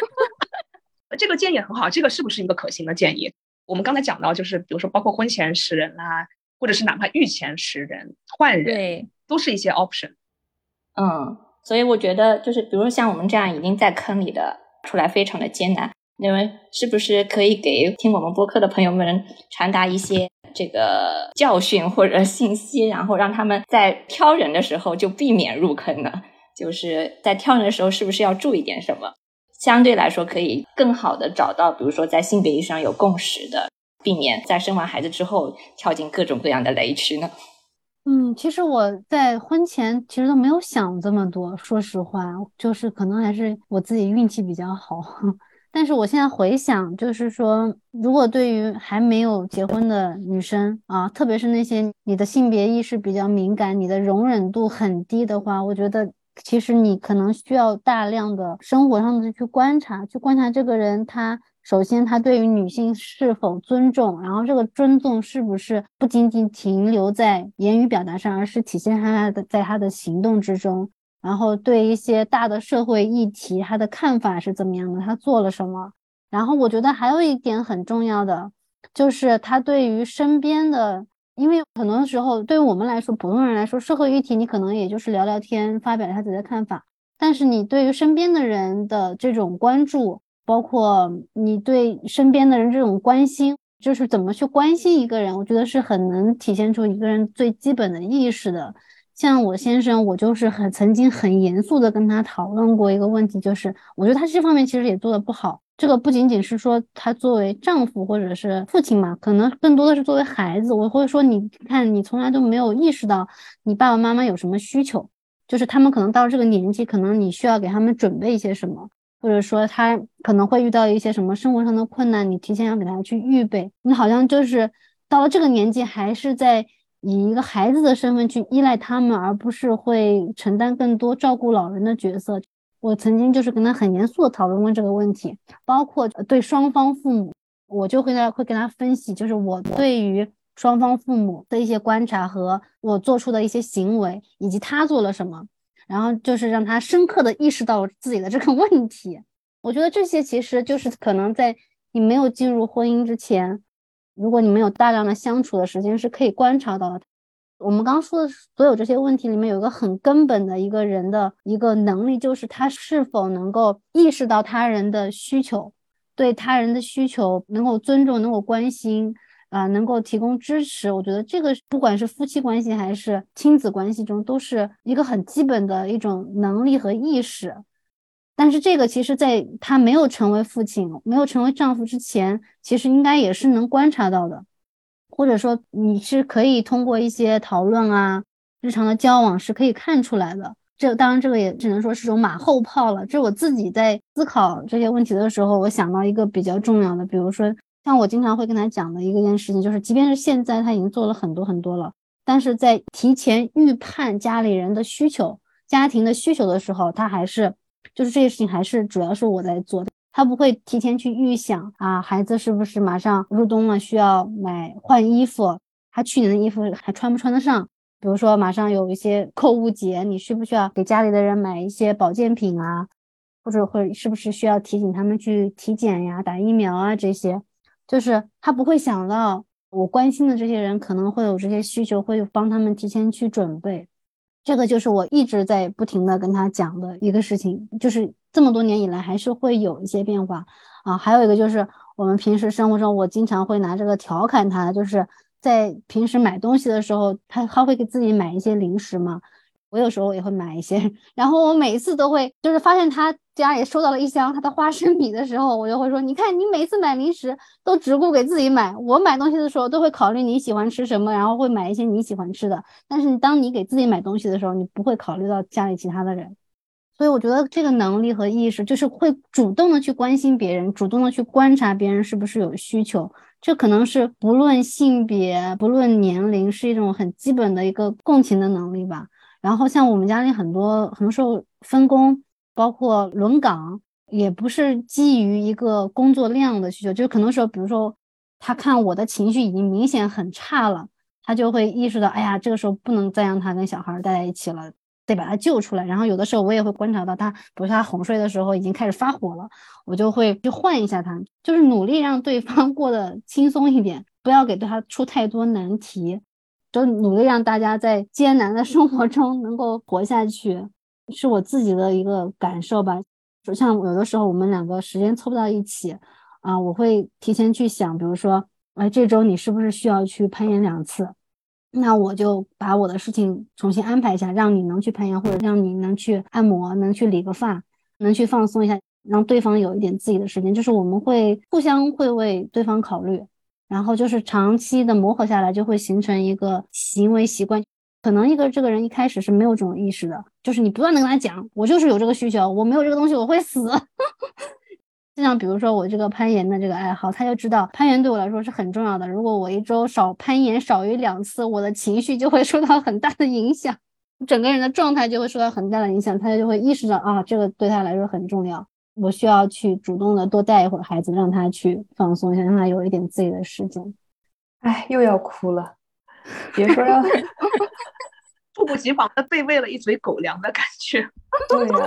这个建议很好，这个是不是一个可行的建议？我们刚才讲到，就是比如说包括婚前识人啦。或者是哪怕御前识人换人，对，都是一些 option。嗯，所以我觉得就是，比如说像我们这样已经在坑里的，出来非常的艰难。你们是不是可以给听我们播客的朋友们传达一些这个教训或者信息，然后让他们在挑人的时候就避免入坑呢？就是在挑人的时候，是不是要注意点什么？相对来说，可以更好的找到，比如说在性别意识上有共识的。避免在生完孩子之后跳进各种各样的雷区呢？嗯，其实我在婚前其实都没有想这么多，说实话，就是可能还是我自己运气比较好。但是我现在回想，就是说，如果对于还没有结婚的女生啊，特别是那些你的性别意识比较敏感、你的容忍度很低的话，我觉得其实你可能需要大量的生活上的去观察，去观察这个人他。首先，他对于女性是否尊重，然后这个尊重是不是不仅仅停留在言语表达上，而是体现他的在他的行动之中。然后对一些大的社会议题，他的看法是怎么样的，他做了什么。然后我觉得还有一点很重要的，就是他对于身边的，因为很多时候对于我们来说，普通人来说，社会议题你可能也就是聊聊天，发表一下自己的看法，但是你对于身边的人的这种关注。包括你对身边的人这种关心，就是怎么去关心一个人，我觉得是很能体现出一个人最基本的意识的。像我先生，我就是很曾经很严肃的跟他讨论过一个问题，就是我觉得他这方面其实也做的不好。这个不仅仅是说他作为丈夫或者是父亲嘛，可能更多的是作为孩子。我会说，你看你从来都没有意识到你爸爸妈妈有什么需求，就是他们可能到了这个年纪，可能你需要给他们准备一些什么。或者说他可能会遇到一些什么生活上的困难，你提前要给他去预备。你好像就是到了这个年纪，还是在以一个孩子的身份去依赖他们，而不是会承担更多照顾老人的角色。我曾经就是跟他很严肃的讨论过这个问题，包括对双方父母，我就会在会跟他分析，就是我对于双方父母的一些观察和我做出的一些行为，以及他做了什么。然后就是让他深刻的意识到自己的这个问题。我觉得这些其实就是可能在你没有进入婚姻之前，如果你们有大量的相处的时间，是可以观察到的。我们刚刚说的所有这些问题里面，有一个很根本的一个人的一个能力，就是他是否能够意识到他人的需求，对他人的需求能够尊重，能够关心，啊，能够提供支持，我觉得这个不管是夫妻关系还是亲子关系中，都是一个很基本的一种能力和意识。但是这个其实，在他没有成为父亲、没有成为丈夫之前，其实应该也是能观察到的，或者说你是可以通过一些讨论啊、日常的交往是可以看出来的。这当然，这个也只能说是种马后炮了。这我自己在思考这些问题的时候，我想到一个比较重要的，比如说像我经常会跟他讲的一个件事情，就是即便是现在他已经做了很多很多了，但是在提前预判家里人的需求、家庭的需求的时候，他还是就是这些事情还是主要是我在做的。他不会提前去预想啊，孩子是不是马上入冬了，需要买换衣服，他去年的衣服还穿不穿得上？比如说，马上有一些购物节，你需不需要给家里的人买一些保健品啊？或者会是不是需要提醒他们去体检呀、打疫苗啊？这些就是他不会想到我关心的这些人可能会有这些需求，会帮他们提前去准备。这个就是我一直在不停的跟他讲的一个事情，就是这么多年以来还是会有一些变化啊。还有一个就是我们平时生活中，我经常会拿这个调侃他，就是。在平时买东西的时候，他他会给自己买一些零食嘛？我有时候也会买一些，然后我每次都会，就是发现他家里收到了一箱他的花生米的时候，我就会说：你看，你每次买零食都只顾给自己买，我买东西的时候都会考虑你喜欢吃什么，然后会买一些你喜欢吃的。但是当你给自己买东西的时候，你不会考虑到家里其他的人。所以我觉得这个能力和意识，就是会主动的去关心别人，主动的去观察别人是不是有需求。这可能是不论性别、不论年龄，是一种很基本的一个共情的能力吧。然后像我们家里很多很多时候分工，包括轮岗，也不是基于一个工作量的需求，就可能说，比如说他看我的情绪已经明显很差了，他就会意识到，哎呀，这个时候不能再让他跟小孩待在一起了。得把他救出来，然后有的时候我也会观察到他，比如他哄睡的时候已经开始发火了，我就会去换一下他，就是努力让对方过得轻松一点，不要给对他出太多难题，就努力让大家在艰难的生活中能够活下去，是我自己的一个感受吧。就像有的时候我们两个时间凑不到一起啊，我会提前去想，比如说，哎，这周你是不是需要去攀岩两次？那我就把我的事情重新安排一下，让你能去攀岩，或者让你能去按摩，能去理个发，能去放松一下，让对方有一点自己的时间。就是我们会互相会为对方考虑，然后就是长期的磨合下来，就会形成一个行为习惯。可能一个这个人一开始是没有这种意识的，就是你不断的跟他讲，我就是有这个需求，我没有这个东西我会死。就像比如说我这个攀岩的这个爱好，他就知道攀岩对我来说是很重要的。如果我一周少攀岩少于两次，我的情绪就会受到很大的影响，整个人的状态就会受到很大的影响。他就会意识到啊，这个对他来说很重要，我需要去主动的多带一会儿孩子，让他去放松一下，让他有一点自己的时间。哎，又要哭了，别说让 猝不及防的被喂了一嘴狗粮的感觉。对呀。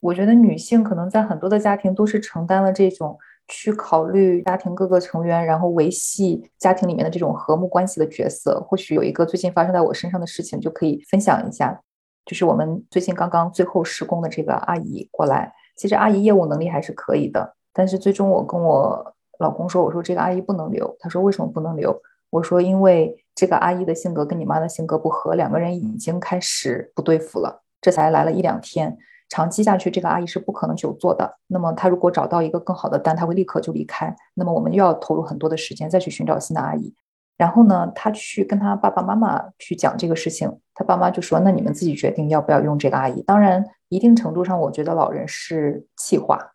我觉得女性可能在很多的家庭都是承担了这种去考虑家庭各个成员，然后维系家庭里面的这种和睦关系的角色。或许有一个最近发生在我身上的事情就可以分享一下，就是我们最近刚刚最后施工的这个阿姨过来，其实阿姨业务能力还是可以的，但是最终我跟我老公说，我说这个阿姨不能留，他说为什么不能留？我说因为这个阿姨的性格跟你妈的性格不合，两个人已经开始不对付了，这才来了一两天。长期下去，这个阿姨是不可能久坐的。那么，她如果找到一个更好的单，她会立刻就离开。那么，我们又要投入很多的时间再去寻找新的阿姨。然后呢，她去跟她爸爸妈妈去讲这个事情，她爸妈就说：“那你们自己决定要不要用这个阿姨。”当然，一定程度上，我觉得老人是气话。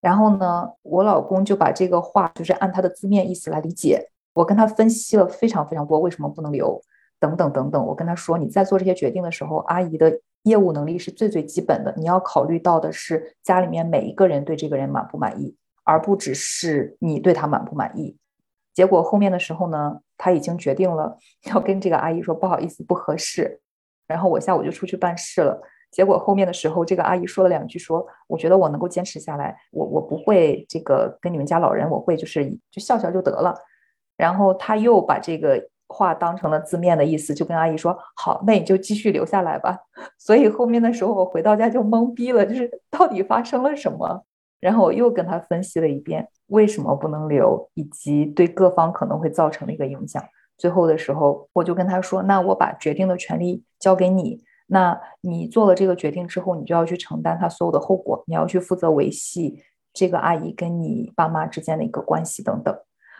然后呢，我老公就把这个话就是按他的字面意思来理解。我跟他分析了非常非常多，为什么不能留，等等等等。我跟他说：“你在做这些决定的时候，阿姨的。”业务能力是最最基本的，你要考虑到的是家里面每一个人对这个人满不满意，而不只是你对他满不满意。结果后面的时候呢，他已经决定了要跟这个阿姨说不好意思不合适，然后我下午就出去办事了。结果后面的时候，这个阿姨说了两句，说我觉得我能够坚持下来，我我不会这个跟你们家老人，我会就是就笑笑就得了。然后他又把这个。话当成了字面的意思，就跟阿姨说：“好，那你就继续留下来吧。”所以后面的时候，我回到家就懵逼了，就是到底发生了什么？然后我又跟他分析了一遍，为什么不能留，以及对各方可能会造成的一个影响。最后的时候，我就跟他说：“那我把决定的权利交给你，那你做了这个决定之后，你就要去承担他所有的后果，你要去负责维系这个阿姨跟你爸妈之间的一个关系等等。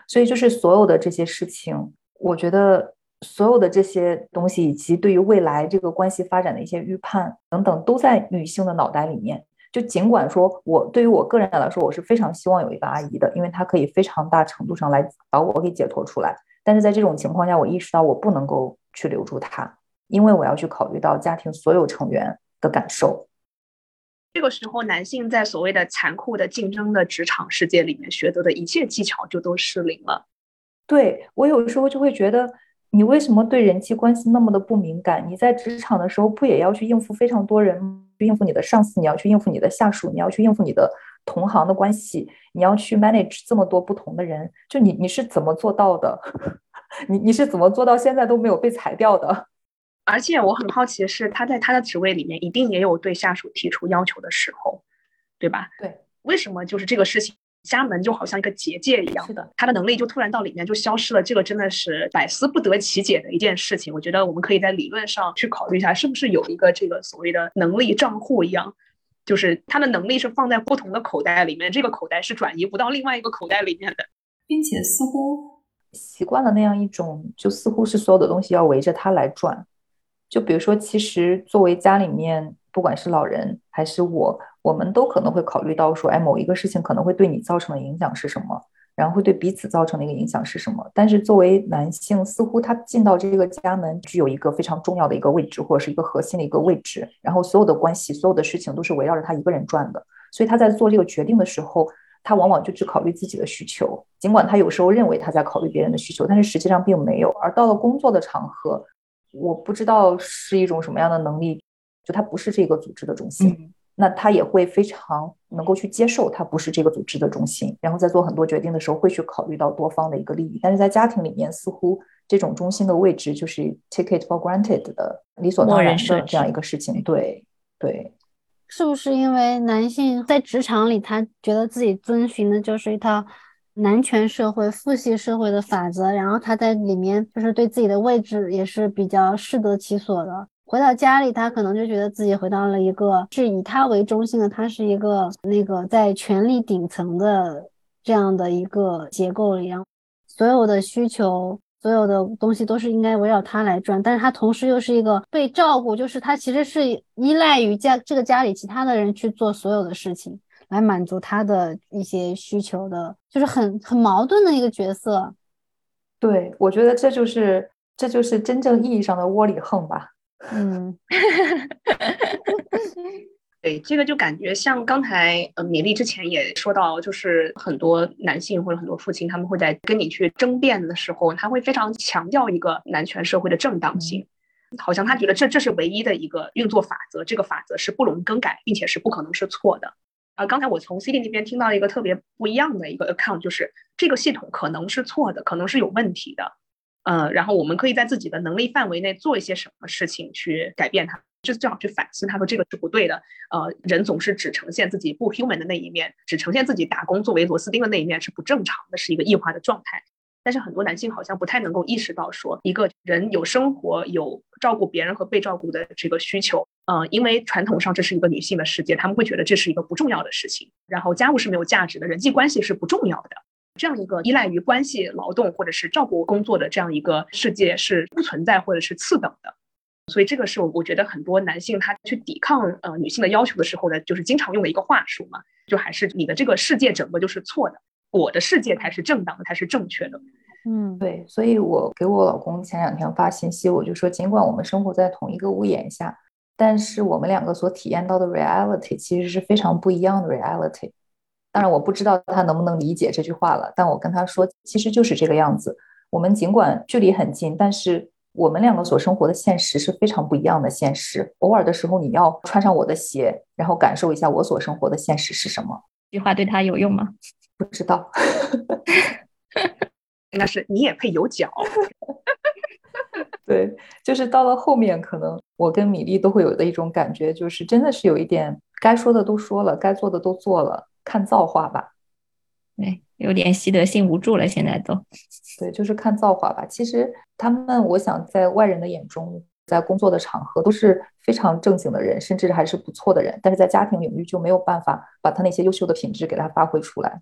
所以，就是所有的这些事情，我觉得所有的这些东西，以及对于未来这个关系发展的一些预判等等，都在女性的脑袋里面。就尽管说我对于我个人来说，我是非常希望有一个阿姨的，因为她可以非常大程度上来把我给解脱出来。”但是在这种情况下，我意识到我不能够去留住她，因为我要去考虑到家庭所有成员的感受。这个时候，男性在所谓的残酷的竞争的职场世界里面学得的一切技巧就都失灵了。对我有时候就会觉得，你为什么对人际关系那么的不敏感？你在职场的时候不也要去应付非常多人，去应付你的上司，你要去应付你的下属，你要去应付你的同行的关系，你要去 manage 这么多不同的人，就你你是怎么做到的？你你是怎么做到现在都没有被裁掉的？而且我很好奇的是，他在他的职位里面一定也有对下属提出要求的时候，对吧？对，为什么就是这个事情家门就好像一个结界一样？是的，他的能力就突然到里面就消失了，这个真的是百思不得其解的一件事情。我觉得我们可以在理论上去考虑一下，是不是有一个这个所谓的能力账户一样，就是他的能力是放在不同的口袋里面，这个口袋是转移不到另外一个口袋里面的，并且似乎。习惯了那样一种，就似乎是所有的东西要围着他来转。就比如说，其实作为家里面，不管是老人还是我，我们都可能会考虑到说，哎，某一个事情可能会对你造成的影响是什么，然后会对彼此造成的一个影响是什么。但是作为男性，似乎他进到这个家门，具有一个非常重要的一个位置，或者是一个核心的一个位置，然后所有的关系、所有的事情都是围绕着他一个人转的。所以他在做这个决定的时候。他往往就只考虑自己的需求，尽管他有时候认为他在考虑别人的需求，但是实际上并没有。而到了工作的场合，我不知道是一种什么样的能力，就他不是这个组织的中心，那他也会非常能够去接受他不是这个组织的中心，然后在做很多决定的时候会去考虑到多方的一个利益。但是在家庭里面，似乎这种中心的位置就是 take it for granted 的理所当然的这样一个事情。对，对。是不是因为男性在职场里，他觉得自己遵循的就是一套男权社会、父系社会的法则，然后他在里面就是对自己的位置也是比较适得其所的。回到家里，他可能就觉得自己回到了一个是以他为中心的，他是一个那个在权力顶层的这样的一个结构里，然后所有的需求。所有的东西都是应该围绕他来转，但是他同时又是一个被照顾，就是他其实是依赖于家这个家里其他的人去做所有的事情，来满足他的一些需求的，就是很很矛盾的一个角色。对，我觉得这就是这就是真正意义上的窝里横吧。嗯。对，这个就感觉像刚才呃米粒之前也说到，就是很多男性或者很多父亲，他们会在跟你去争辩的时候，他会非常强调一个男权社会的正当性，好像他觉得这这是唯一的一个运作法则，这个法则是不容更改，并且是不可能是错的。啊，刚才我从 C D 那边听到一个特别不一样的一个 account，就是这个系统可能是错的，可能是有问题的，呃，然后我们可以在自己的能力范围内做一些什么事情去改变它。就正好去反思，他说这个是不对的。呃，人总是只呈现自己不 human 的那一面，只呈现自己打工作为螺丝钉的那一面是不正常的，是一个异化的状态。但是很多男性好像不太能够意识到，说一个人有生活、有照顾别人和被照顾的这个需求。嗯，因为传统上这是一个女性的世界，他们会觉得这是一个不重要的事情。然后家务是没有价值的，人际关系是不重要的。这样一个依赖于关系、劳动或者是照顾工作的这样一个世界是不存在或者是次等的。所以这个是我我觉得很多男性他去抵抗呃女性的要求的时候呢，就是经常用的一个话术嘛，就还是你的这个世界整个就是错的，我的世界才是正当的，才是正确的。嗯，对。所以我给我老公前两天发信息，我就说，尽管我们生活在同一个屋檐下，但是我们两个所体验到的 reality 其实是非常不一样的 reality。当然我不知道他能不能理解这句话了，但我跟他说，其实就是这个样子。我们尽管距离很近，但是。我们两个所生活的现实是非常不一样的现实。偶尔的时候，你要穿上我的鞋，然后感受一下我所生活的现实是什么。这句话对他有用吗？不知道。应该是你也配有脚。对，就是到了后面，可能我跟米粒都会有的一种感觉，就是真的是有一点该说的都说了，该做的都做了，看造化吧。对，有点习得性无助了，现在都。对，就是看造化吧。其实他们，我想在外人的眼中，在工作的场合都是非常正经的人，甚至还是不错的人。但是在家庭领域就没有办法把他那些优秀的品质给他发挥出来。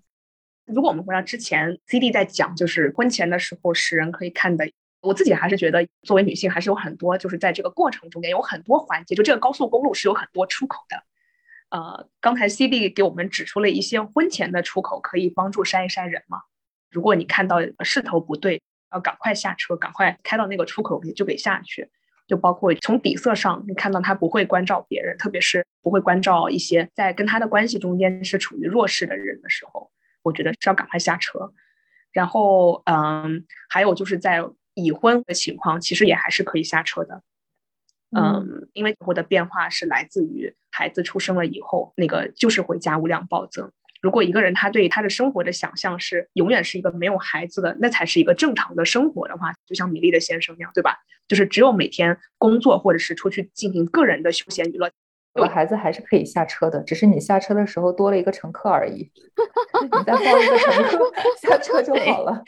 如果我们回到之前，CD 在讲就是婚前的时候，使人可以看的。我自己还是觉得，作为女性，还是有很多就是在这个过程中间有很多环节，就这个高速公路是有很多出口的。呃，刚才 CD 给我们指出了一些婚前的出口，可以帮助筛一筛人嘛。如果你看到势头不对，要赶快下车，赶快开到那个出口里就给下去。就包括从底色上，你看到他不会关照别人，特别是不会关照一些在跟他的关系中间是处于弱势的人的时候，我觉得是要赶快下车。然后，嗯，还有就是在。已婚的情况其实也还是可以下车的，嗯，因为以后的变化是来自于孩子出生了以后，那个就是会家务量暴增。如果一个人他对他的生活的想象是永远是一个没有孩子的，那才是一个正常的生活的话，就像米粒的先生那样，对吧？就是只有每天工作或者是出去进行个人的休闲娱乐。有孩子还是可以下车的，只是你下车的时候多了一个乘客而已。你再换一个乘客下车就好了，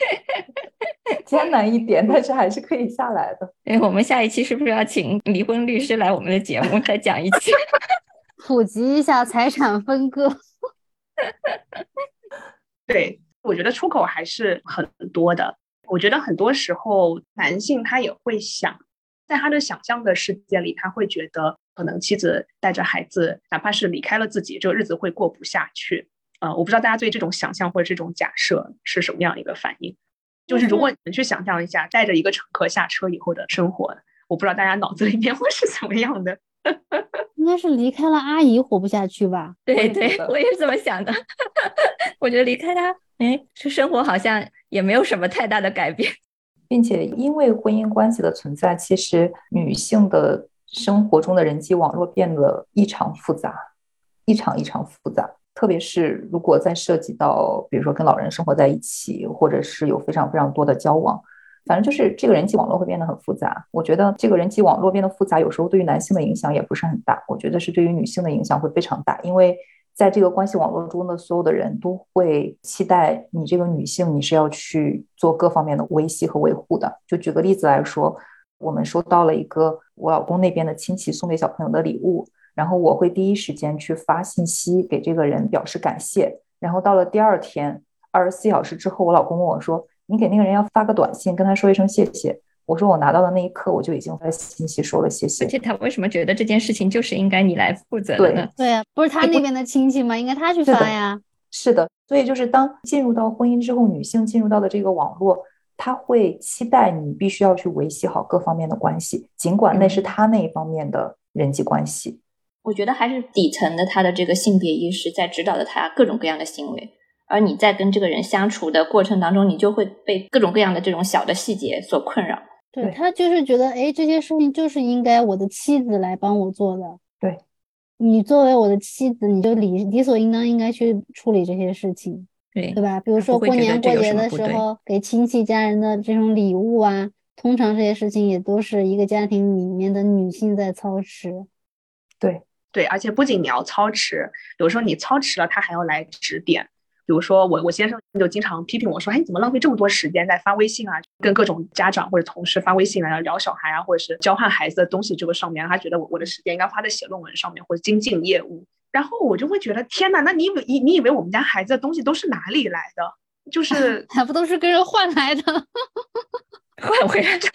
艰难一点，但是还是可以下来的。哎，我们下一期是不是要请离婚律师来我们的节目再讲一期，普及一下财产分割？对，我觉得出口还是很多的。我觉得很多时候男性他也会想，在他的想象的世界里，他会觉得。可能妻子带着孩子，哪怕是离开了自己，这个日子会过不下去。呃，我不知道大家对这种想象或者这种假设是什么样一个反应。就是如果你们去想象一下，带着一个乘客下车以后的生活，我不知道大家脑子里面会是怎么样的。应该是离开了阿姨活不下去吧？对对，我也是这么想的。我觉得离开他，哎，这生活好像也没有什么太大的改变，并且因为婚姻关系的存在，其实女性的。生活中的人际网络变得异常复杂，异常异常复杂。特别是如果再涉及到，比如说跟老人生活在一起，或者是有非常非常多的交往，反正就是这个人际网络会变得很复杂。我觉得这个人际网络变得复杂，有时候对于男性的影响也不是很大。我觉得是对于女性的影响会非常大，因为在这个关系网络中的所有的人都会期待你这个女性，你是要去做各方面的维系和维护的。就举个例子来说。我们收到了一个我老公那边的亲戚送给小朋友的礼物，然后我会第一时间去发信息给这个人表示感谢。然后到了第二天二十四小时之后，我老公问我说：“你给那个人要发个短信，跟他说一声谢谢。”我说：“我拿到的那一刻，我就已经发信息说了谢谢。”而且他为什么觉得这件事情就是应该你来负责的呢？对呀，不是他那边的亲戚吗？应该他去发呀。是的，所以就是当进入到婚姻之后，女性进入到的这个网络。他会期待你必须要去维系好各方面的关系，尽管那是他那一方面的人际关系。我觉得还是底层的他的这个性别意识在指导着他各种各样的行为，而你在跟这个人相处的过程当中，你就会被各种各样的这种小的细节所困扰。对他就是觉得，哎，这些事情就是应该我的妻子来帮我做的。对，你作为我的妻子，你就理理所应当应该去处理这些事情。对对吧？比如说过年过节的时候给亲戚家人的这种礼物啊，通常这些事情也都是一个家庭里面的女性在操持。对对，而且不仅你要操持，有时候你操持了，他还要来指点。比如说我我先生就经常批评我说：“哎，你怎么浪费这么多时间在发微信啊？跟各种家长或者同事发微信啊，聊小孩啊，或者是交换孩子的东西这个上面，他觉得我我的时间应该花在写论文上面或者精进业务。”然后我就会觉得天哪，那你以为你你以为我们家孩子的东西都是哪里来的？就 是还不都是跟人换来的，换回来的。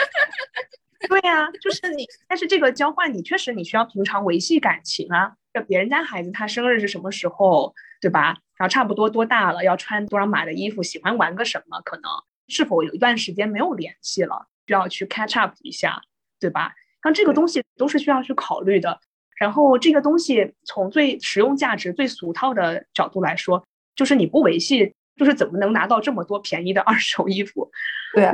对呀，就是你，但是这个交换你确实你需要平常维系感情啊。就别人家孩子他生日是什么时候，对吧？然后差不多多大了，要穿多少码的衣服，喜欢玩个什么，可能是否有一段时间没有联系了，需要去 catch up 一下，对吧？像这个东西都是需要去考虑的。然后这个东西从最实用价值、最俗套的角度来说，就是你不维系，就是怎么能拿到这么多便宜的二手衣服？对啊，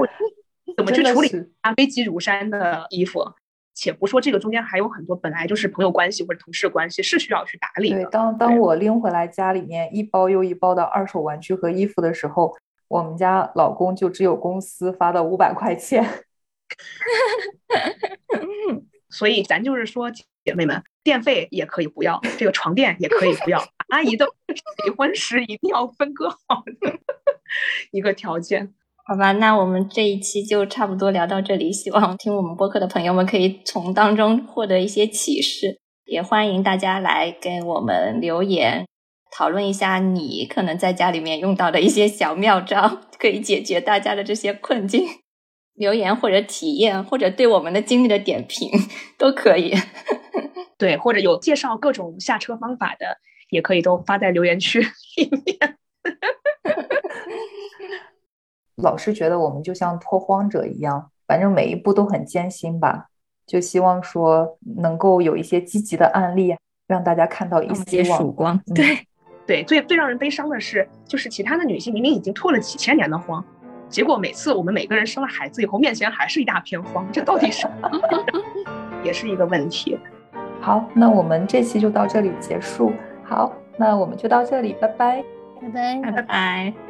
怎么去处理啊危机如山的衣服？且不说这个中间还有很多本来就是朋友关系或者同事关系是需要去打理的。对，当当我拎回来家里面一包又一包的二手玩具和衣服的时候，我们家老公就只有公司发的五百块钱。所以咱就是说。姐妹们，电费也可以不要，这个床垫也可以不要，阿姨的离婚时一定要分割好的一个条件。好吧，那我们这一期就差不多聊到这里。希望听我们播客的朋友们可以从当中获得一些启示，也欢迎大家来给我们留言，讨论一下你可能在家里面用到的一些小妙招，可以解决大家的这些困境。留言或者体验，或者对我们的经历的点评都可以。对，或者有介绍各种下车方法的，也可以都发在留言区里面。老是觉得我们就像拓荒者一样，反正每一步都很艰辛吧。就希望说能够有一些积极的案例，让大家看到一些曙光。对，对，最最让人悲伤的是，就是其他的女性明明已经拓了几千年的荒，结果每次我们每个人生了孩子以后，面前还是一大片荒，这到底是？也是一个问题。好，那我们这期就到这里结束。好，那我们就到这里，拜拜，拜拜，拜拜。